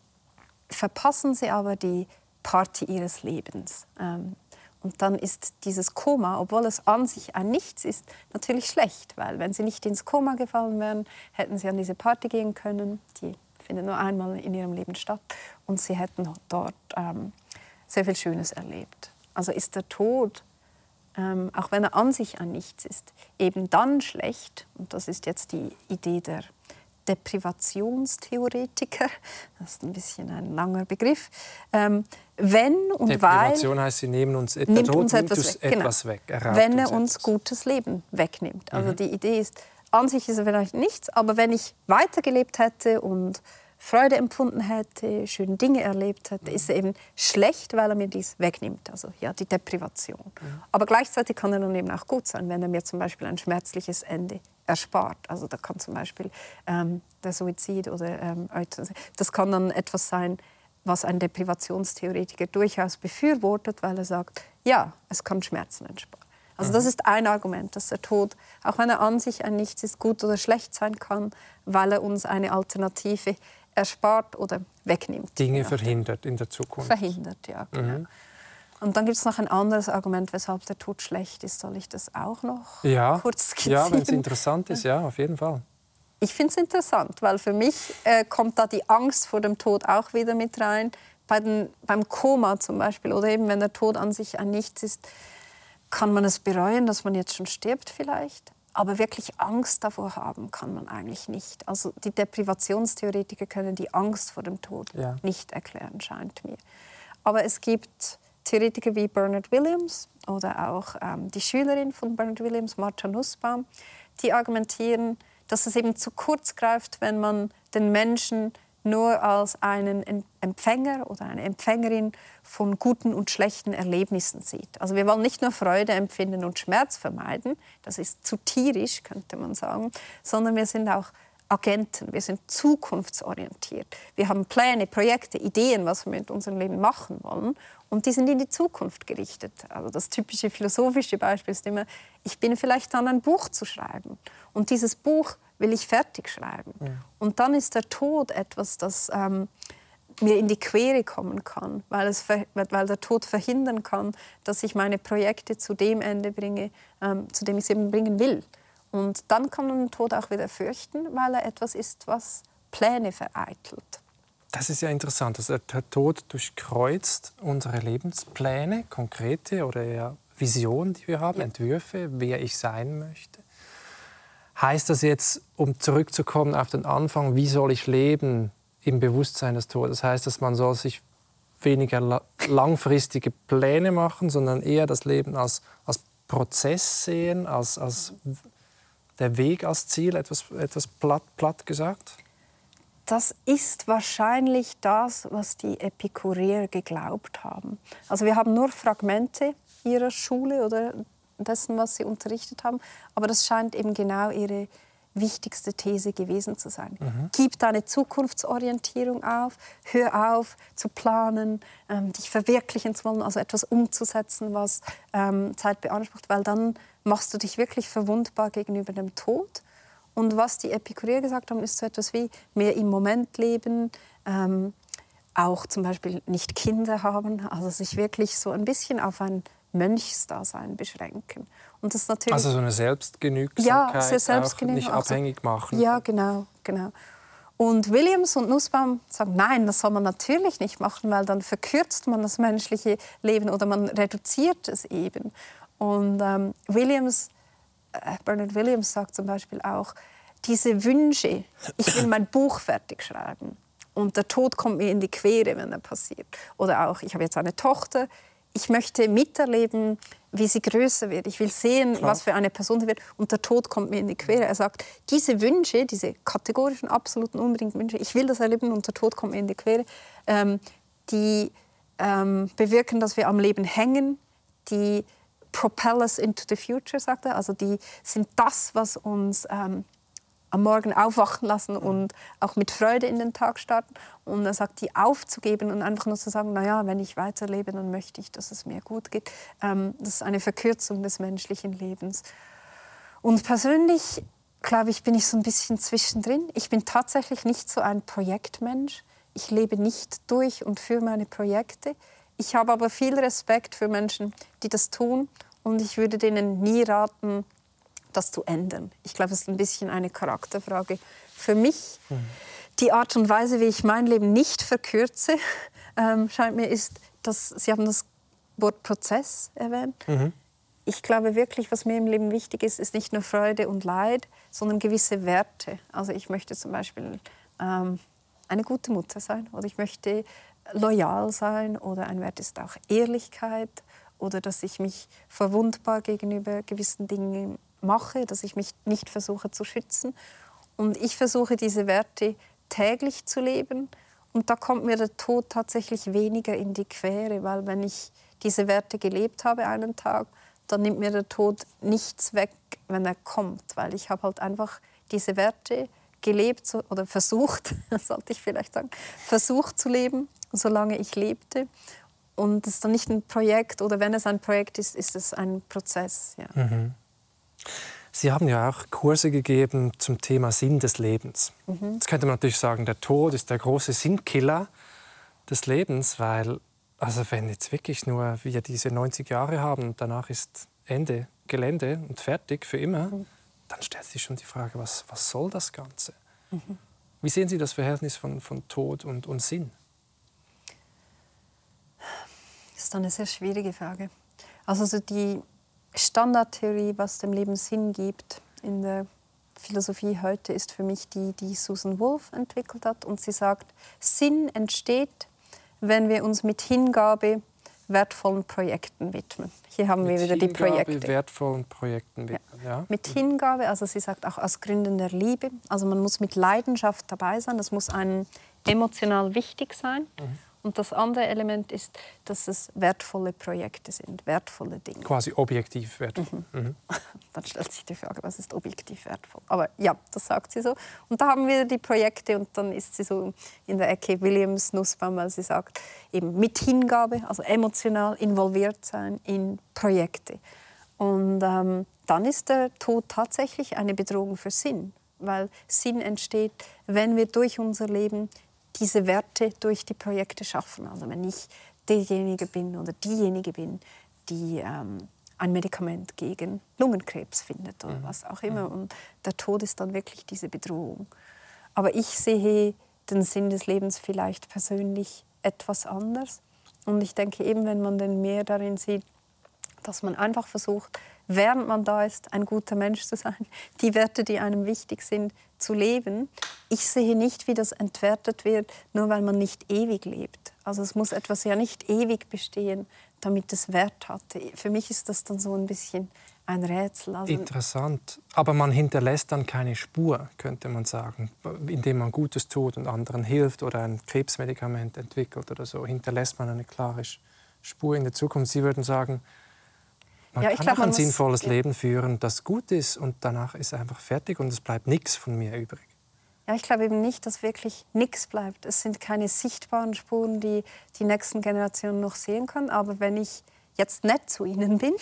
verpassen Sie aber die Party Ihres Lebens. Ähm, und dann ist dieses Koma, obwohl es an sich ein Nichts ist, natürlich schlecht, weil wenn Sie nicht ins Koma gefallen wären, hätten Sie an diese Party gehen können, die findet nur einmal in Ihrem Leben statt, und Sie hätten dort ähm, sehr viel Schönes erlebt. Also ist der Tod ähm, auch wenn er an sich ein Nichts ist, eben dann schlecht, und das ist jetzt die Idee der Deprivationstheoretiker, das ist ein bisschen ein langer Begriff, ähm, wenn und Deprivation weil... heißt, sie nehmen uns, nimmt Tod uns etwas, nimmt weg. etwas genau. weg. wenn er uns, uns gutes Leben wegnimmt. Also mhm. die Idee ist, an sich ist er vielleicht nichts, aber wenn ich weitergelebt hätte und Freude empfunden hätte, schöne Dinge erlebt hätte, ist er eben schlecht, weil er mir dies wegnimmt. Also ja, die Deprivation. Mhm. Aber gleichzeitig kann er dann eben auch gut sein, wenn er mir zum Beispiel ein schmerzliches Ende erspart. Also da kann zum Beispiel ähm, der Suizid oder ähm, das kann dann etwas sein, was ein Deprivationstheoretiker durchaus befürwortet, weil er sagt, ja, es kann Schmerzen ersparen. Also das mhm. ist ein Argument, dass der Tod, auch wenn er an sich ein Nichts ist, gut oder schlecht sein kann, weil er uns eine Alternative erspart oder wegnimmt. Dinge verhindert in der Zukunft. Verhindert, ja. Genau. Mhm. Und dann gibt es noch ein anderes Argument, weshalb der Tod schlecht ist. Soll ich das auch noch ja. kurz skizzieren? Ja, wenn es interessant ist, ja, auf jeden Fall. Ich finde es interessant, weil für mich äh, kommt da die Angst vor dem Tod auch wieder mit rein. Bei den, beim Koma zum Beispiel oder eben wenn der Tod an sich ein Nichts ist, kann man es bereuen, dass man jetzt schon stirbt vielleicht. Aber wirklich Angst davor haben kann man eigentlich nicht. Also die Deprivationstheoretiker können die Angst vor dem Tod ja. nicht erklären, scheint mir. Aber es gibt Theoretiker wie Bernard Williams oder auch ähm, die Schülerin von Bernard Williams, Martha Nussbaum, die argumentieren, dass es eben zu kurz greift, wenn man den Menschen nur als einen Empfänger oder eine Empfängerin von guten und schlechten Erlebnissen sieht. Also wir wollen nicht nur Freude empfinden und Schmerz vermeiden, das ist zu tierisch, könnte man sagen, sondern wir sind auch Agenten, wir sind zukunftsorientiert. Wir haben Pläne, Projekte, Ideen, was wir mit unserem Leben machen wollen und die sind in die Zukunft gerichtet. Also das typische philosophische Beispiel ist immer, ich bin vielleicht dran, ein Buch zu schreiben und dieses Buch will ich fertig schreiben. Ja. Und dann ist der Tod etwas, das ähm, mir in die Quere kommen kann, weil, es, weil der Tod verhindern kann, dass ich meine Projekte zu dem Ende bringe, ähm, zu dem ich sie eben bringen will. Und dann kann man den Tod auch wieder fürchten, weil er etwas ist, was Pläne vereitelt. Das ist ja interessant. Also der Tod durchkreuzt unsere Lebenspläne, konkrete oder eher Visionen, die wir haben, ja. Entwürfe, wer ich sein möchte. Heißt das jetzt, um zurückzukommen auf den Anfang, wie soll ich leben im Bewusstsein des Todes? Heißt das, man soll sich weniger langfristige Pläne machen, sondern eher das Leben als, als Prozess sehen, als, als der Weg als Ziel, etwas, etwas platt, platt gesagt? Das ist wahrscheinlich das, was die Epikureer geglaubt haben. Also wir haben nur Fragmente ihrer Schule oder dessen, was sie unterrichtet haben. Aber das scheint eben genau ihre wichtigste These gewesen zu sein. Mhm. Gib deine Zukunftsorientierung auf, hör auf zu planen, ähm, dich verwirklichen zu wollen, also etwas umzusetzen, was ähm, Zeit beansprucht, weil dann machst du dich wirklich verwundbar gegenüber dem Tod. Und was die Epikureer gesagt haben, ist so etwas wie mehr im Moment leben, ähm, auch zum Beispiel nicht Kinder haben, also sich wirklich so ein bisschen auf ein Mönchsdasein beschränken. Und das natürlich also so eine Selbstgenügsamkeit, ja, so Selbstgenügsam nicht abhängig machen. Ja, genau, genau. Und Williams und Nussbaum sagen, nein, das soll man natürlich nicht machen, weil dann verkürzt man das menschliche Leben oder man reduziert es eben. Und ähm, Williams, äh, Bernard Williams sagt zum Beispiel auch, diese Wünsche, ich will mein Buch fertig schreiben und der Tod kommt mir in die Quere, wenn er passiert. Oder auch, ich habe jetzt eine Tochter, ich möchte miterleben, wie sie größer wird. Ich will sehen, Klar. was für eine Person sie wird. Und der Tod kommt mir in die Quere. Er sagt, diese Wünsche, diese kategorischen, absoluten, unbedingten Wünsche, ich will das erleben und der Tod kommt mir in die Quere, ähm, die ähm, bewirken, dass wir am Leben hängen, die propel us into the future, sagt er. Also die sind das, was uns ähm, am Morgen aufwachen lassen und auch mit Freude in den Tag starten. Und er sagt, die aufzugeben und einfach nur zu sagen, naja, wenn ich weiterlebe, dann möchte ich, dass es mir gut geht. Ähm, das ist eine Verkürzung des menschlichen Lebens. Und persönlich, glaube ich, bin ich so ein bisschen zwischendrin. Ich bin tatsächlich nicht so ein Projektmensch. Ich lebe nicht durch und für meine Projekte. Ich habe aber viel Respekt für Menschen, die das tun. Und ich würde denen nie raten, das zu ändern. Ich glaube, es ist ein bisschen eine Charakterfrage. Für mich, mhm. die Art und Weise, wie ich mein Leben nicht verkürze, ähm, scheint mir, ist, dass Sie haben das Wort Prozess erwähnt. Mhm. Ich glaube wirklich, was mir im Leben wichtig ist, ist nicht nur Freude und Leid, sondern gewisse Werte. Also ich möchte zum Beispiel ähm, eine gute Mutter sein oder ich möchte loyal sein oder ein Wert ist auch Ehrlichkeit oder dass ich mich verwundbar gegenüber gewissen Dingen mache, dass ich mich nicht versuche zu schützen. Und ich versuche diese Werte täglich zu leben. Und da kommt mir der Tod tatsächlich weniger in die Quere, weil wenn ich diese Werte gelebt habe einen Tag, dann nimmt mir der Tod nichts weg, wenn er kommt, weil ich habe halt einfach diese Werte gelebt oder versucht, sollte ich vielleicht sagen, versucht zu leben, solange ich lebte. Und es ist dann nicht ein Projekt oder wenn es ein Projekt ist, ist es ein Prozess. Ja. Mhm. Sie haben ja auch Kurse gegeben zum Thema Sinn des Lebens. Mhm. Jetzt könnte man natürlich sagen, der Tod ist der große Sinnkiller des Lebens, weil, also wenn jetzt wirklich nur wir diese 90 Jahre haben und danach ist Ende, Gelände und fertig für immer, mhm. dann stellt sich schon die Frage, was, was soll das Ganze? Mhm. Wie sehen Sie das Verhältnis von, von Tod und, und Sinn? Das ist eine sehr schwierige Frage. Also die Standardtheorie, was dem Leben Sinn gibt in der Philosophie heute, ist für mich die, die Susan Wolf entwickelt hat. Und sie sagt, Sinn entsteht, wenn wir uns mit Hingabe wertvollen Projekten widmen. Hier haben mit wir wieder Hingabe, die Projekte. wertvollen Projekten widmen. Ja. ja. Mit Hingabe, also sie sagt auch aus Gründen der Liebe. Also man muss mit Leidenschaft dabei sein. Das muss einem emotional wichtig sein. Mhm. Und das andere Element ist, dass es wertvolle Projekte sind, wertvolle Dinge. Quasi objektiv wertvoll. Mhm. Mhm. Dann stellt sich die Frage, was ist objektiv wertvoll? Aber ja, das sagt sie so. Und da haben wir die Projekte und dann ist sie so in der Ecke Williams Nussbaum, weil sie sagt, eben mit Hingabe, also emotional involviert sein in Projekte. Und ähm, dann ist der Tod tatsächlich eine Bedrohung für Sinn, weil Sinn entsteht, wenn wir durch unser Leben diese Werte durch die Projekte schaffen. Also wenn ich derjenige bin oder diejenige bin, die ähm, ein Medikament gegen Lungenkrebs findet oder mhm. was auch immer. Mhm. Und der Tod ist dann wirklich diese Bedrohung. Aber ich sehe den Sinn des Lebens vielleicht persönlich etwas anders. Und ich denke eben, wenn man den mehr darin sieht, dass man einfach versucht, während man da ist, ein guter Mensch zu sein, die Werte, die einem wichtig sind, zu leben. Ich sehe nicht, wie das entwertet wird, nur weil man nicht ewig lebt. Also es muss etwas ja nicht ewig bestehen, damit es Wert hat. Für mich ist das dann so ein bisschen ein Rätsel. Also Interessant. Aber man hinterlässt dann keine Spur, könnte man sagen, indem man Gutes tut und anderen hilft oder ein Krebsmedikament entwickelt oder so. Hinterlässt man eine klare Spur in der Zukunft. Sie würden sagen, Man ja, kann glaub, auch ein muss, sinnvolles ja. Leben führen, das gut ist und danach ist einfach fertig und es bleibt nichts von mir übrig. Ja, ich glaube eben nicht, dass wirklich nichts bleibt. Es sind keine sichtbaren Spuren, die die nächsten Generationen noch sehen können. Aber wenn ich jetzt nett zu ihnen bin,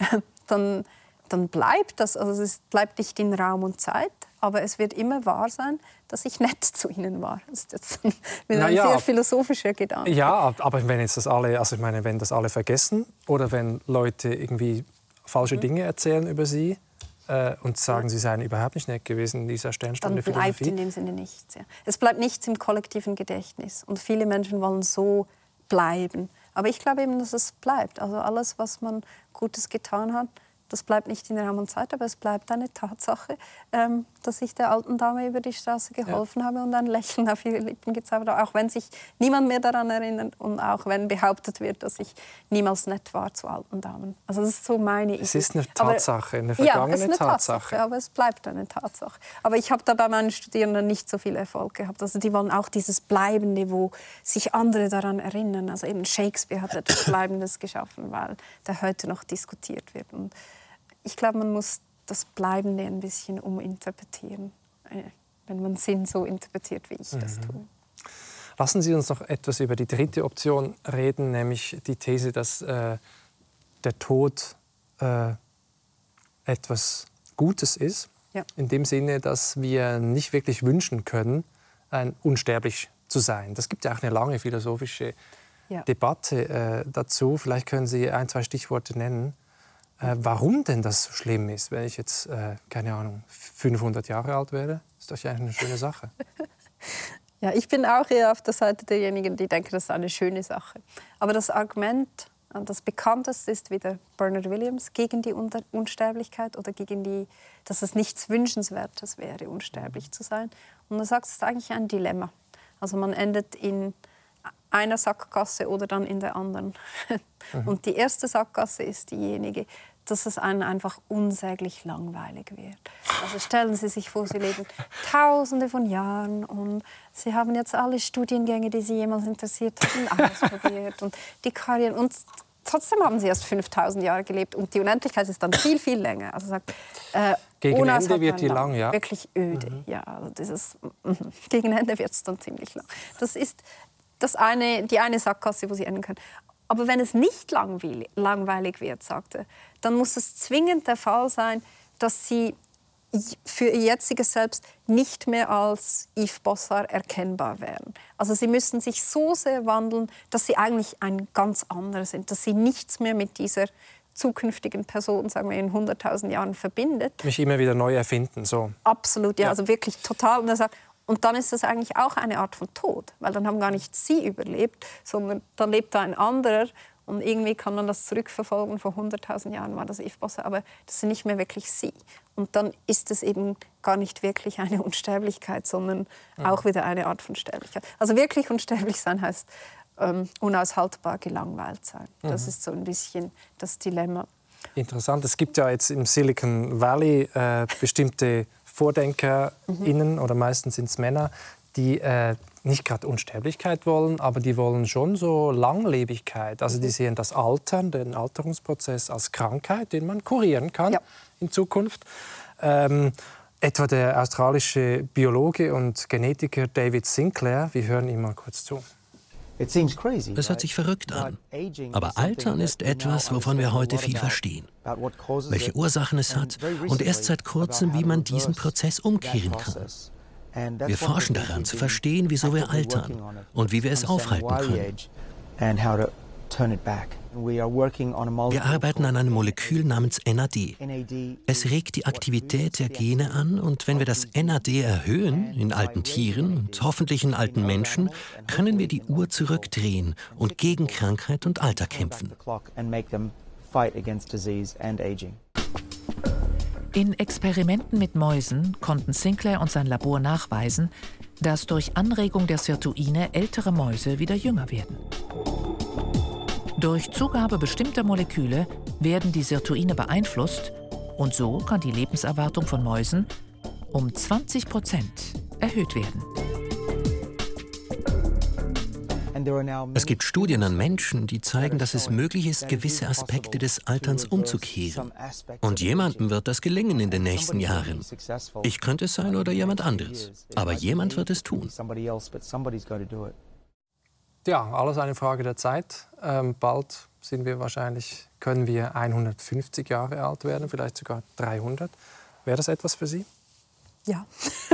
dann, dann bleibt das. Also es bleibt nicht in Raum und Zeit, aber es wird immer wahr sein, dass ich nett zu ihnen war. Das ist jetzt ein, ein Naja. sehr philosophischer Gedanke. Ja, aber wenn jetzt das alle, also ich meine, wenn das alle vergessen oder wenn Leute irgendwie falsche Mhm. Dinge erzählen über sie äh, und sagen, sie seien überhaupt nicht nett gewesen in dieser dann Sternstunde bleibt Philosophie. in dem Sinne nichts. Ja. Es bleibt nichts im kollektiven Gedächtnis. Und viele Menschen wollen so bleiben. Aber ich glaube eben, dass es bleibt. Also alles, was man Gutes getan hat, das bleibt nicht in Raum und Zeit, aber es bleibt eine Tatsache, ähm, dass ich der alten Dame über die Straße geholfen habe und ein Lächeln auf ihre Lippen gezaubert habe, auch wenn sich niemand mehr daran erinnert und auch wenn behauptet wird, dass ich niemals nett war zu alten Damen. Also das ist so meine Idee. Es ist eine Aber- Tatsache, eine ja, vergangene es ist eine Tatsache. Tatsache, aber es bleibt eine Tatsache. Aber ich habe da bei meinen Studierenden nicht so viel Erfolg gehabt. Also die wollen auch dieses Bleibende, wo sich andere daran erinnern. Also eben Shakespeare hat etwas Bleibendes geschaffen, weil der heute noch diskutiert wird. Und ich glaube, man muss das Bleibende ein bisschen uminterpretieren, äh, wenn man Sinn so interpretiert, wie ich Mhm. das tue. Lassen Sie uns noch etwas über die dritte Option reden, nämlich die These, dass äh, der Tod äh, etwas Gutes ist. Ja. In dem Sinne, dass wir nicht wirklich wünschen können, ein unsterblich zu sein. Das gibt ja auch eine lange philosophische Ja. Debatte äh, dazu. Vielleicht können Sie ein, zwei Stichworte nennen, äh, warum denn das so schlimm ist, wenn ich jetzt, äh, keine Ahnung, 500 Jahre alt wäre. Ist doch eigentlich eine schöne Sache. Ja, ich bin auch eher auf der Seite derjenigen, die denken, das ist eine schöne Sache. Aber das Argument, das bekannteste ist wieder Bernard Williams gegen die Unsterblichkeit oder gegen die, dass es nichts Wünschenswertes wäre, unsterblich zu sein. Und er sagt, es ist eigentlich ein Dilemma. Also man endet in einer Sackgasse oder dann in der anderen. Und die erste Sackgasse ist diejenige, dass es einem einfach unsäglich langweilig wird. Also stellen Sie sich vor, Sie leben Tausende von Jahren und Sie haben jetzt alle Studiengänge, die Sie jemals interessiert haben, ausprobiert und die Karriere und trotzdem haben Sie erst 5000 Jahre gelebt und die Unendlichkeit ist dann viel viel länger. Also sagt, äh, Gegen Ende wird die lang, ja. Wirklich öde. Ja, also dieses, mhm. gegen Ende wird es dann ziemlich lang. Das ist das eine, die eine Sackgasse, wo Sie enden können. Aber wenn es nicht langweilig, wird, sagt er, dann muss es zwingend der Fall sein, dass Sie für Ihr jetziges Selbst nicht mehr als Yves Bossard erkennbar werden. Also Sie müssen sich so sehr wandeln, dass Sie eigentlich ein ganz anderer sind, dass Sie nichts mehr mit dieser zukünftigen Person, sagen wir in 100.000 Jahren, verbindet. Mich immer wieder neu erfinden. So. Absolut, ja, Ja. also wirklich total. Und, er sagt, und dann ist das eigentlich auch eine Art von Tod, weil dann haben gar nicht sie überlebt, sondern dann lebt da ein anderer und irgendwie kann man das zurückverfolgen. Vor 100.000 Jahren war das Yves Bosse, aber das sind nicht mehr wirklich sie. Und dann ist es eben gar nicht wirklich eine Unsterblichkeit, sondern auch wieder eine Art von Sterblichkeit. Also wirklich unsterblich sein heißt ähm, unaushaltbar gelangweilt sein. Das ist so ein bisschen das Dilemma. Interessant. Es gibt ja jetzt im Silicon Valley äh, bestimmte VordenkerInnen oder meistens sind es Männer, die äh, nicht gerade Unsterblichkeit wollen, aber die wollen schon so Langlebigkeit. Also die sehen das Altern, den Alterungsprozess als Krankheit, den man kurieren kann Ja. in Zukunft. Ähm, etwa der australische Biologe und Genetiker David Sinclair, wir hören ihm mal kurz zu. Es hört sich verrückt an. Aber Altern ist etwas, wovon wir heute viel verstehen. Welche Ursachen es hat und erst seit kurzem, wie man diesen Prozess umkehren kann. Wir forschen daran, zu verstehen, wieso wir altern und wie wir es aufhalten können. Wir arbeiten an einem Molekül namens NAD. Es regt die Aktivität der Gene an und wenn wir das NAD erhöhen, in alten Tieren und hoffentlich in alten Menschen, können wir die Uhr zurückdrehen und gegen Krankheit und Alter kämpfen. In Experimenten mit Mäusen konnten Sinclair und sein Labor nachweisen, dass durch Anregung der Sirtuine ältere Mäuse wieder jünger werden. Durch Zugabe bestimmter Moleküle werden die Sirtuine beeinflusst und so kann die Lebenserwartung von Mäusen um 20 Prozent erhöht werden. Es gibt Studien an Menschen, die zeigen, dass es möglich ist, gewisse Aspekte des Alterns umzukehren. Und jemandem wird das gelingen in den nächsten Jahren. Ich könnte es sein oder jemand anderes. Aber jemand wird es tun. Ja, alles eine Frage der Zeit. Ähm, bald sind wir wahrscheinlich, können wir 150 Jahre alt werden, vielleicht sogar 300. Wäre das etwas für Sie? Ja,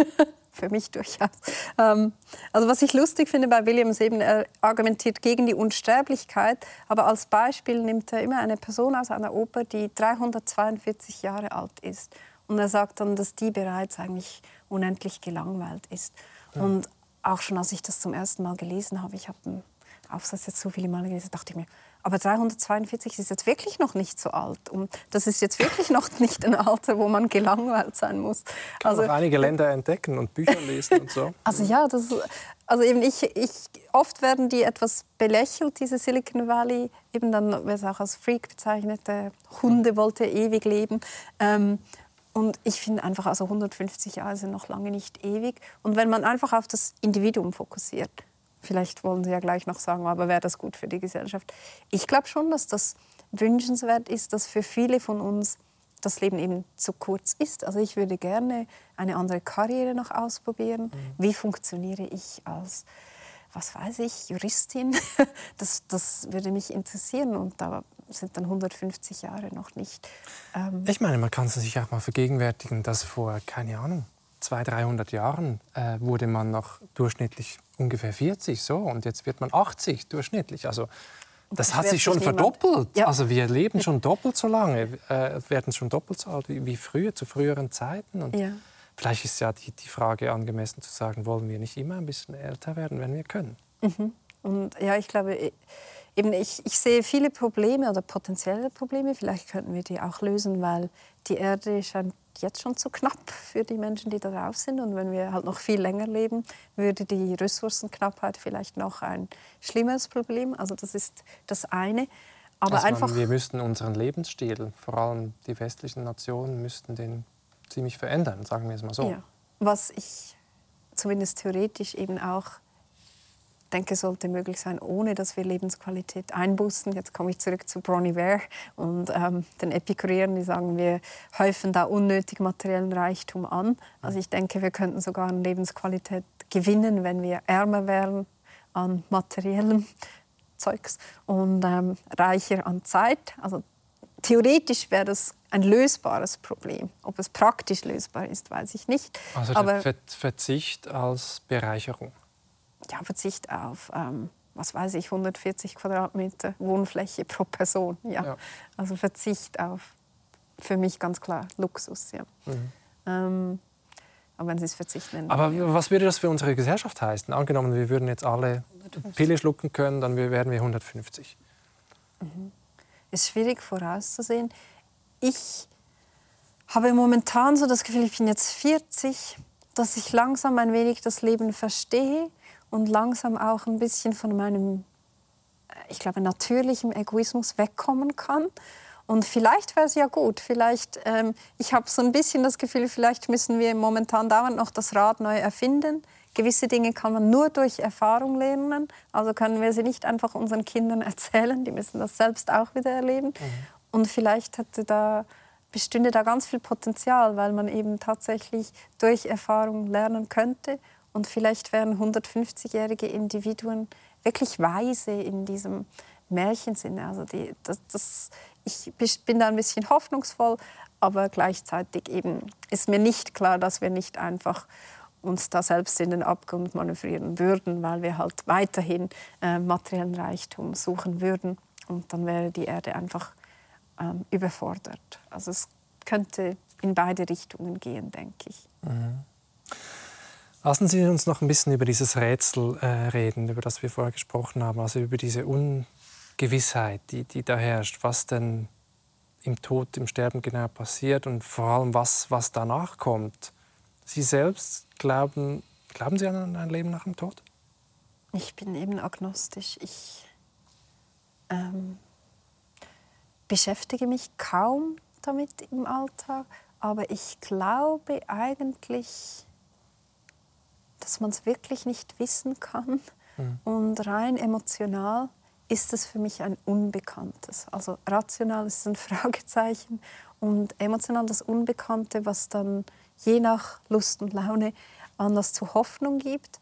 für mich durchaus. Ähm, also was ich lustig finde bei Williams eben, er argumentiert gegen die Unsterblichkeit, aber als Beispiel nimmt er immer eine Person aus einer Oper, die 342 Jahre alt ist. Und er sagt dann, dass die bereits eigentlich unendlich gelangweilt ist. Ja. Und auch schon als ich das zum ersten Mal gelesen habe, ich habe den Aufsatz jetzt so viele Mal gelesen, dachte ich mir, aber 342 ist jetzt wirklich noch nicht so alt. Und das ist jetzt wirklich noch nicht ein Alter, wo man gelangweilt sein muss. Kann also, noch einige Länder entdecken und Bücher lesen und so. Also ja, das, also eben ich, ich, oft werden die etwas belächelt, diese Silicon Valley. Eben dann wird es auch als Freak bezeichnet. Der Hunde wollte ewig leben. Ähm, und ich finde einfach, also 150 Jahre sind noch lange nicht ewig. Und wenn man einfach auf das Individuum fokussiert, Vielleicht wollen Sie ja gleich noch sagen, aber wäre das gut für die Gesellschaft? Ich glaube schon, dass das wünschenswert ist, dass für viele von uns das Leben eben zu kurz ist. Also ich würde gerne eine andere Karriere noch ausprobieren. Mhm. Wie funktioniere ich als, was weiß ich, Juristin? Das, das würde mich interessieren und da sind dann 150 Jahre noch nicht. Ähm ich meine, man kann es sich auch mal vergegenwärtigen, dass vor, keine Ahnung, 200, 300 Jahren äh, wurde man noch durchschnittlich ungefähr 40 so und jetzt wird man 80 durchschnittlich. Also das hat sich schon verdoppelt. Ja. Also wir leben schon doppelt so lange, äh, werden schon doppelt so alt wie, wie früher, zu früheren Zeiten. Und ja. Vielleicht ist ja die, die Frage angemessen zu sagen, wollen wir nicht immer ein bisschen älter werden, wenn wir können? Mhm. Und ja, ich glaube, e, eben ich, ich sehe viele Probleme oder potenzielle Probleme. Vielleicht könnten wir die auch lösen, weil die Erde scheint jetzt schon zu knapp für die Menschen, die da drauf sind. Und wenn wir halt noch viel länger leben, würde die Ressourcenknappheit vielleicht noch ein schlimmeres Problem. Also das ist das eine. Aber also einfach wir müssten unseren Lebensstil, vor allem die westlichen Nationen, müssten den ziemlich verändern, sagen wir es mal so. Ja. Was ich zumindest theoretisch eben auch denke, sollte möglich sein, ohne dass wir Lebensqualität einbußen. Jetzt komme ich zurück zu Bronnie Ware und ähm, den Epikureern, die sagen, wir häufen da unnötig materiellen Reichtum an. Also ich denke, wir könnten sogar an Lebensqualität gewinnen, wenn wir ärmer wären an materiellem Zeugs und ähm, reicher an Zeit. Also theoretisch wäre das ein lösbares Problem. Ob es praktisch lösbar ist, weiß ich nicht. Also Aber Verzicht als Bereicherung ja, Verzicht auf, ähm, was weiß ich, 140 Quadratmeter Wohnfläche pro Person. Ja. ja. Also Verzicht auf, für mich ganz klar, Luxus. Ja. Mhm. Ähm, aber wenn Sie es Verzicht nennen. Aber was würde das für unsere Gesellschaft heißen? Angenommen, wir würden jetzt alle 150. Pille schlucken können, dann wären wir 150. Mhm. Ist schwierig vorauszusehen. Ich habe momentan so das Gefühl, ich bin jetzt 40, dass ich langsam ein wenig das Leben verstehe und langsam auch ein bisschen von meinem, ich glaube, natürlichen Egoismus wegkommen kann. Und vielleicht wäre es ja gut. Vielleicht, ähm, ich habe so ein bisschen das Gefühl, vielleicht müssen wir momentan dauernd noch das Rad neu erfinden. Gewisse Dinge kann man nur durch Erfahrung lernen. Also können wir sie nicht einfach unseren Kindern erzählen. Die müssen das selbst auch wieder erleben. Mhm. Und vielleicht hätte da, bestünde da ganz viel Potenzial, weil man eben tatsächlich durch Erfahrung lernen könnte und vielleicht wären 150-jährige Individuen wirklich weise in diesem Märchensinne. Also die, das, das, ich bin da ein bisschen hoffnungsvoll, aber gleichzeitig eben ist mir nicht klar, dass wir nicht einfach uns da selbst in den Abgrund manövrieren würden, weil wir halt weiterhin äh, materiellen Reichtum suchen würden. Und dann wäre die Erde einfach ähm, überfordert. Also es könnte in beide Richtungen gehen, denke ich. Mhm. Lassen Sie uns noch ein bisschen über dieses Rätsel äh, reden, über das wir vorher gesprochen haben, also über diese Ungewissheit, die, die da herrscht, was denn im Tod, im Sterben genau passiert und vor allem, was, was danach kommt. Sie selbst glauben, glauben Sie an ein Leben nach dem Tod? Ich bin eben agnostisch. Ich ähm, beschäftige mich kaum damit im Alltag, aber ich glaube eigentlich, dass man es wirklich nicht wissen kann. mhm. und rein emotional ist es für mich ein Unbekanntes. Also rational ist ein Fragezeichen und emotional das Unbekannte, was dann je nach Lust und Laune anders zu Hoffnung gibt,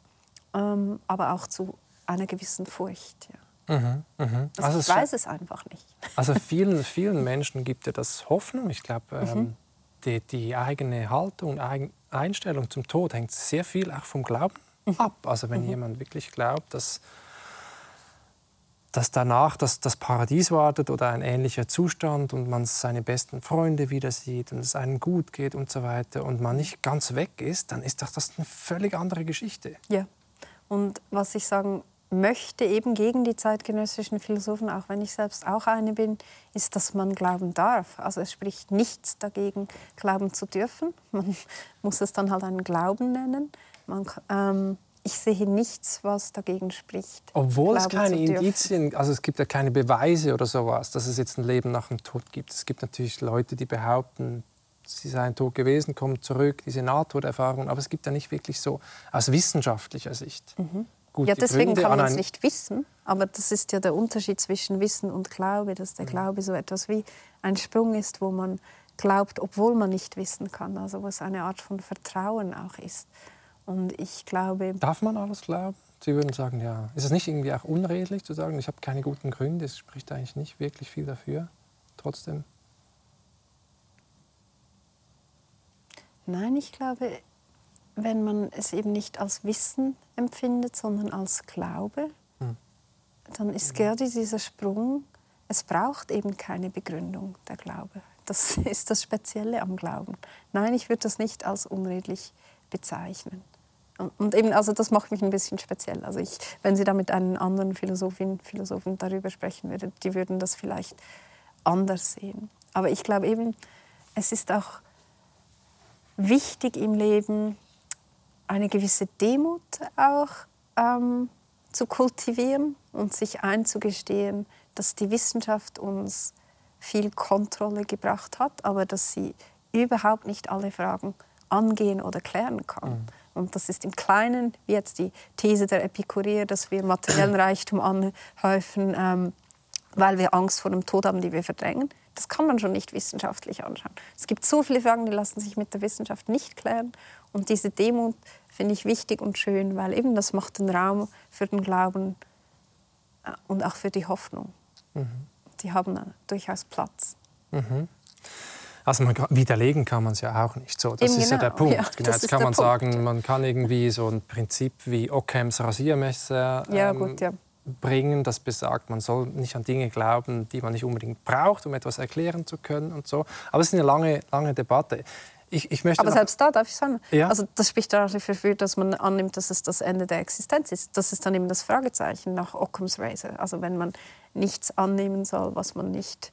ähm, aber auch zu einer gewissen Furcht. Ja. Mhm, mh. also, also ich weiß es einfach nicht. Also vielen, vielen Menschen gibt ja das Hoffnung. Ich glaube, ähm, mhm. die, die, eigene Haltung, Einstellung zum Tod hängt sehr viel auch vom Glauben mhm. ab. Also wenn mhm. jemand wirklich glaubt, dass dass danach das, das Paradies wartet oder ein ähnlicher Zustand und man seine besten Freunde wieder sieht und es einem gut geht und so weiter und man nicht ganz weg ist, dann ist doch das eine völlig andere Geschichte. Ja. Und was ich sagen möchte, eben gegen die zeitgenössischen Philosophen, auch wenn ich selbst auch eine bin, ist, dass man glauben darf. Also es spricht nichts dagegen, glauben zu dürfen. Man muss es dann halt einen Glauben nennen. Man, ähm, ich sehe nichts, was dagegen spricht. Obwohl es keine Indizien, also es gibt ja keine Beweise oder sowas, dass es jetzt ein Leben nach dem Tod gibt. Es gibt natürlich Leute, die behaupten, sie seien tot gewesen, kommen zurück, diese Nahtoderfahrung, aber es gibt ja nicht wirklich so aus wissenschaftlicher Sicht. Mhm. ja, deswegen Gründe kann man es nicht wissen, aber das ist ja der Unterschied zwischen Wissen und Glaube, dass der mhm. Glaube so etwas wie ein Sprung ist, wo man glaubt, obwohl man nicht wissen kann, also wo es eine Art von Vertrauen auch ist. Und ich glaube. Darf man alles glauben? Sie würden sagen, ja. Ist es nicht irgendwie auch unredlich zu sagen, ich habe keine guten Gründe, es spricht eigentlich nicht wirklich viel dafür, trotzdem? Nein, ich glaube, wenn man es eben nicht als Wissen empfindet, sondern als Glaube, hm. dann ist gerade dieser Sprung, es braucht eben keine Begründung, der Glaube. Das ist das Spezielle am Glauben. Nein, ich würde das nicht als unredlich bezeichnen. Und eben, also das macht mich ein bisschen speziell. Also ich, wenn Sie da mit einem anderen Philosophin, Philosophen darüber sprechen würden, die würden das vielleicht anders sehen. Aber ich glaube eben, es ist auch wichtig im Leben, eine gewisse Demut auch ähm, zu kultivieren und sich einzugestehen, dass die Wissenschaft uns viel Kontrolle gebracht hat, aber dass sie überhaupt nicht alle Fragen angehen oder klären kann. Mhm. Und das ist im Kleinen, wie jetzt die These der Epikureer, dass wir materiellen Reichtum anhäufen, ähm, weil wir Angst vor dem Tod haben, die wir verdrängen. Das kann man schon nicht wissenschaftlich anschauen. Es gibt so viele Fragen, die lassen sich mit der Wissenschaft nicht klären. Und diese Demut finde ich wichtig und schön, weil eben das macht den Raum für den Glauben äh, und auch für die Hoffnung. Mhm. Die haben durchaus Platz. Mhm. Also man, widerlegen kann man es ja auch nicht so. Das Eben ist genau. ja der Punkt. Ja, genau, jetzt kann man sagen, Punkt. man kann irgendwie so ein Prinzip wie Ockhams Rasiermesser ähm, ja, gut, ja. bringen, das besagt, man soll nicht an Dinge glauben, die man nicht unbedingt braucht, um etwas erklären zu können und so. Aber es ist eine lange, lange Debatte. Ich, ich Aber selbst da darf ich sagen, ja? also das spricht dafür, dass man annimmt, dass es das Ende der Existenz ist. Das ist dann eben das Fragezeichen nach Occam's Razor. Also wenn man nichts annehmen soll, was man nicht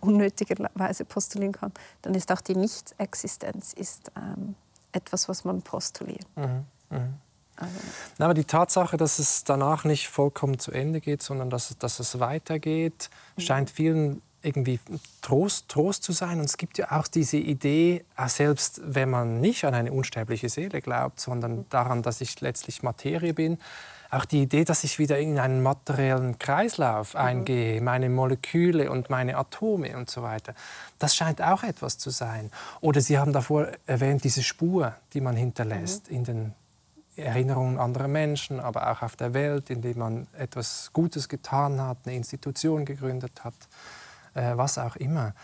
unnötigerweise postulieren kann, dann ist auch die Nichtexistenz ist, ähm, etwas, was man postuliert. Mhm. Mhm. Also. Aber die Tatsache, dass es danach nicht vollkommen zu Ende geht, sondern dass, dass es weitergeht, mhm. scheint vielen irgendwie Trost, Trost zu sein. Und es gibt ja auch diese Idee, selbst wenn man nicht an eine unsterbliche Seele glaubt, sondern daran, dass ich letztlich Materie bin, auch die Idee, dass ich wieder in einen materiellen Kreislauf mhm. eingehe, meine Moleküle und meine Atome und so weiter, das scheint auch etwas zu sein. Oder Sie haben davor erwähnt, diese Spur, die man hinterlässt mhm. in den Erinnerungen anderer Menschen, aber auch auf der Welt, indem man etwas Gutes getan hat, eine Institution gegründet hat, äh, was auch immer.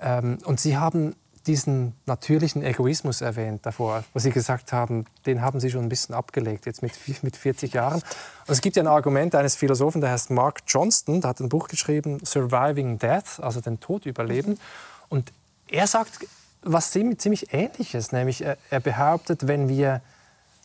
Ähm, und Sie haben diesen natürlichen Egoismus erwähnt davor, wo Sie gesagt haben, den haben Sie schon ein bisschen abgelegt, jetzt mit, mit 40 Jahren. Und es gibt ja ein Argument eines Philosophen, der heißt Mark Johnston, der hat ein Buch geschrieben, Surviving Death, also den Tod überleben. Und er sagt was ziemlich Ähnliches, nämlich er, er behauptet, wenn wir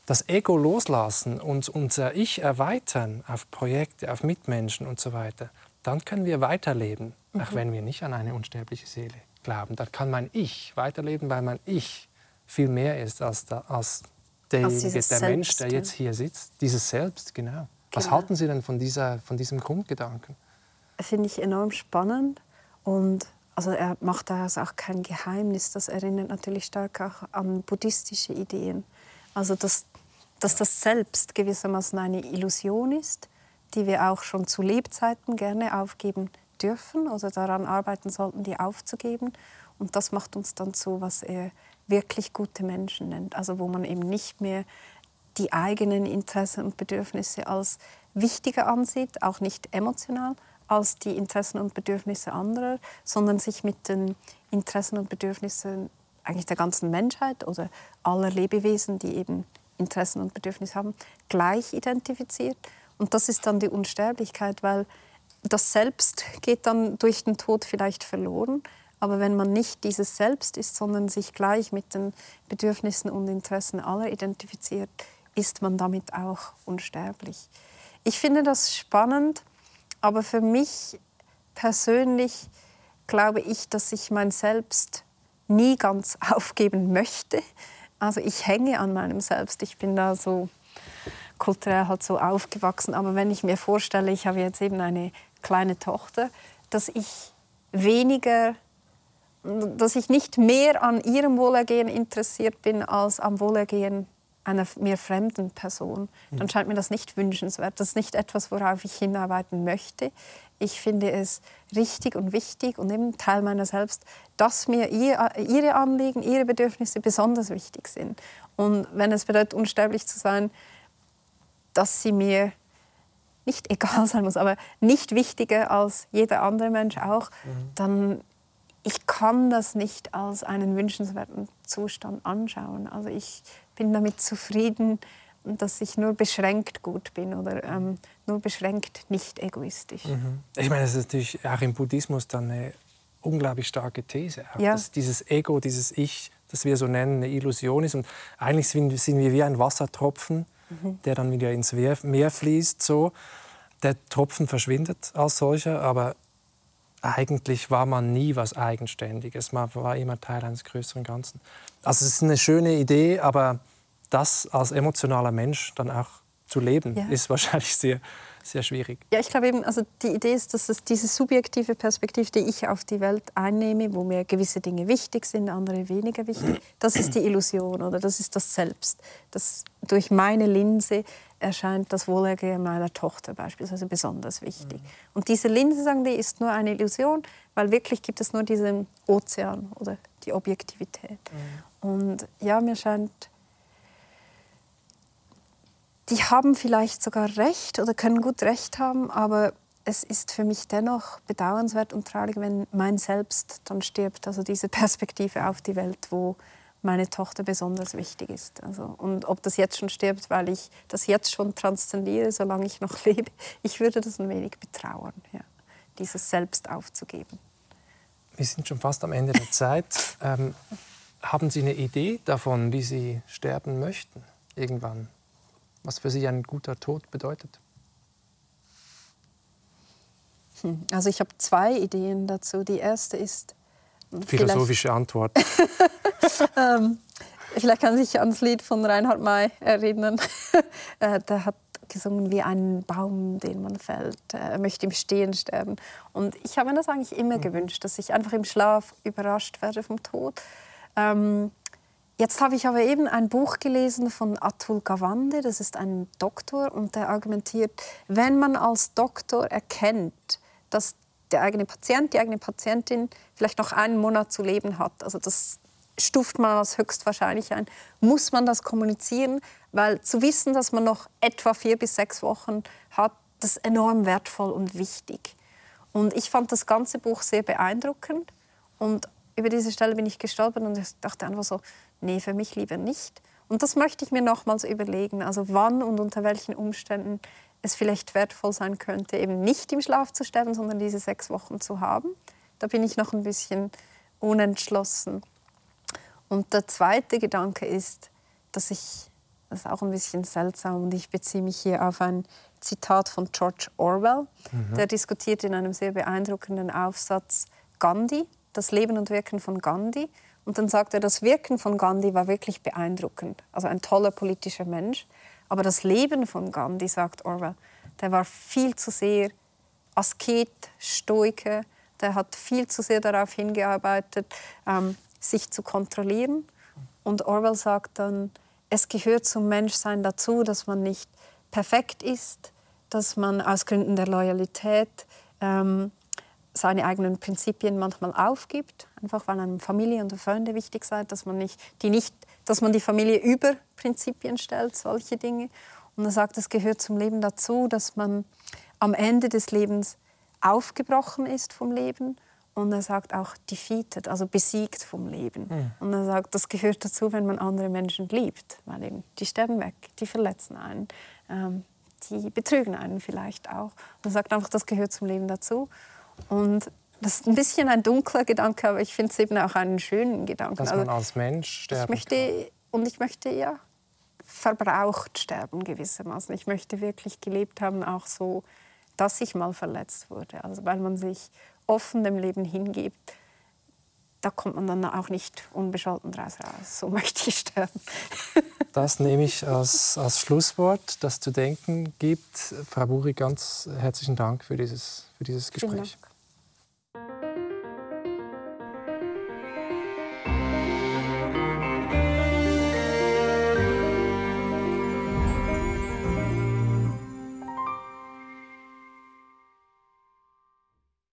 das Ego loslassen und unser Ich erweitern auf Projekte, auf Mitmenschen und so weiter, dann können wir weiterleben, mhm. auch wenn wir nicht an eine unsterbliche Seele glauben. Dann kann mein Ich weiterleben, weil mein Ich viel mehr ist als, der, als derjenige, der Selbst, Mensch, der jetzt hier sitzt. Dieses Selbst, genau. genau. Was halten Sie denn von, dieser, von diesem Grundgedanken? Finde ich enorm spannend. Und also er macht daraus auch kein Geheimnis. Das erinnert natürlich stark auch an buddhistische Ideen. Also dass dass das Selbst gewissermaßen eine Illusion ist, die wir auch schon zu Lebzeiten gerne aufgeben dürfen oder daran arbeiten sollten, die aufzugeben. Und das macht uns dann zu, was er wirklich gute Menschen nennt. Also wo man eben nicht mehr die eigenen Interessen und Bedürfnisse als wichtiger ansieht, auch nicht emotional, als die Interessen und Bedürfnisse anderer, sondern sich mit den Interessen und Bedürfnissen eigentlich der ganzen Menschheit oder aller Lebewesen, die eben Interessen und Bedürfnisse haben, gleich identifiziert. Und das ist dann die Unsterblichkeit, weil das Selbst geht dann durch den Tod vielleicht verloren. Aber wenn man nicht dieses Selbst ist, sondern sich gleich mit den Bedürfnissen und Interessen aller identifiziert, ist man damit auch unsterblich. Ich finde das spannend, aber für mich persönlich glaube ich, dass ich mein Selbst nie ganz aufgeben möchte. Also ich hänge an meinem Selbst. Ich bin da so kulturell halt so aufgewachsen. Aber wenn ich mir vorstelle, ich habe jetzt eben eine kleine Tochter, dass ich weniger, dass ich nicht mehr an ihrem Wohlergehen interessiert bin als am Wohlergehen einer mir fremden Person, dann mhm. scheint mir das nicht wünschenswert. Das ist nicht etwas, worauf ich hinarbeiten möchte. Ich finde es richtig und wichtig und eben Teil meiner selbst, dass mir ihr, ihre Anliegen, ihre Bedürfnisse besonders wichtig sind. Und wenn es bedeutet, unsterblich zu sein, dass sie mir nicht egal sein muss, aber nicht wichtiger als jeder andere Mensch auch, mhm. dann ich kann das nicht als einen wünschenswerten Zustand anschauen. Also ich bin damit zufrieden, dass ich nur beschränkt gut bin oder ähm, nur beschränkt nicht egoistisch. Mhm. Ich meine, das ist natürlich auch im Buddhismus dann eine unglaublich starke These. Ja. Dass dieses Ego, dieses Ich, das wir so nennen, eine Illusion ist. Und eigentlich sind, wir wie ein Wassertropfen, mhm. der dann wieder ins Meer fließt. So. Der Tropfen verschwindet als solcher, aber eigentlich war man nie was Eigenständiges. Man war immer Teil eines größeren Ganzen. Also es ist eine schöne Idee, aber das als emotionaler Mensch dann auch zu leben, ja. ist wahrscheinlich sehr, sehr schwierig. Ja, ich glaube eben, also die Idee ist, dass es diese subjektive Perspektive, die ich auf die Welt einnehme, wo mir gewisse Dinge wichtig sind, andere weniger wichtig, das ist die Illusion oder das ist das Selbst. Das durch meine Linse erscheint das Wohlergehen meiner Tochter beispielsweise besonders wichtig. Mhm. Und diese Linse, sagen die, ist nur eine Illusion, weil wirklich gibt es nur diesen Ozean oder die Objektivität. Mhm. Und ja, mir scheint, die haben vielleicht sogar recht oder können gut recht haben, aber es ist für mich dennoch bedauernswert und traurig, wenn mein Selbst dann stirbt. Also diese Perspektive auf die Welt, wo meine Tochter besonders wichtig ist. Also, und ob das jetzt schon stirbt, weil ich das jetzt schon transzendiere, solange ich noch lebe, ich würde das ein wenig betrauern, ja, dieses Selbst aufzugeben. Wir sind schon fast am Ende der Zeit. Ähm, haben Sie eine Idee davon, wie Sie sterben möchten irgendwann? Was für Sie ein guter Tod bedeutet? Hm, also ich habe zwei Ideen dazu. Die erste ist philosophische Antwort. ähm, vielleicht kann sich ans Lied von Reinhard May erinnern. äh, der hat gesungen wie ein Baum, den man fällt. Er möchte im Stehen sterben. Und ich habe mir das eigentlich immer mhm. gewünscht, dass ich einfach im Schlaf überrascht werde vom Tod. Ähm, jetzt habe ich aber eben ein Buch gelesen von Atul Gawande, das ist ein Doktor, und der argumentiert, wenn man als Doktor erkennt, dass der eigene Patient, die eigene Patientin vielleicht noch einen Monat zu leben hat, also das stuft man als höchstwahrscheinlich ein, muss man das kommunizieren, weil zu wissen, dass man noch etwa vier bis sechs Wochen hat, das ist enorm wertvoll und wichtig. Und ich fand das ganze Buch sehr beeindruckend und über diese Stelle bin ich gestolpert und ich dachte einfach so, nee, für mich lieber nicht. Und das möchte ich mir nochmals überlegen, also wann und unter welchen Umständen es vielleicht wertvoll sein könnte, eben nicht im Schlaf zu sterben, sondern diese sechs Wochen zu haben. Da bin ich noch ein bisschen unentschlossen. Und der zweite Gedanke ist, dass ich, das ist auch ein bisschen seltsam, und ich beziehe mich hier auf ein Zitat von George Orwell, mhm. der diskutiert in einem sehr beeindruckenden Aufsatz Gandhi, das Leben und Wirken von Gandhi. Und dann sagt er, das Wirken von Gandhi war wirklich beeindruckend. Also ein toller politischer Mensch. Aber das Leben von Gandhi, sagt Orwell, der war viel zu sehr Asket, Stoiker. Der hat viel zu sehr darauf hingearbeitet, ähm, sich zu kontrollieren. Und Orwell sagt dann, es gehört zum Menschsein dazu, dass man nicht perfekt ist, dass man aus Gründen der Loyalität ähm, seine eigenen Prinzipien manchmal aufgibt, einfach weil einem Familie und Freunde wichtig sind, dass man nicht die nicht, dass man die Familie über Prinzipien stellt, solche Dinge. Und er sagt, es gehört zum Leben dazu, dass man am Ende des Lebens aufgebrochen ist vom Leben und er sagt auch defeated, also besiegt vom Leben. Mhm. Und er sagt, das gehört dazu, wenn man andere Menschen liebt, weil eben die sterben weg, die verletzen einen, ähm, die betrügen einen vielleicht auch. Und er sagt einfach, das gehört zum Leben dazu. Und das ist ein bisschen ein dunkler Gedanke, aber ich finde es eben auch einen schönen Gedanken. Dass man also, als Mensch sterben ich möchte, kann. Und ich möchte ja verbraucht sterben gewissermaßen. Ich möchte wirklich gelebt haben, auch so, dass ich mal verletzt wurde. Also weil man sich offen dem Leben hingibt, da kommt man dann auch nicht unbescholten draus raus. So möchte ich sterben. das nehme ich als, als Schlusswort, das zu denken gibt. Frau Buri, ganz herzlichen Dank für dieses, für dieses Gespräch.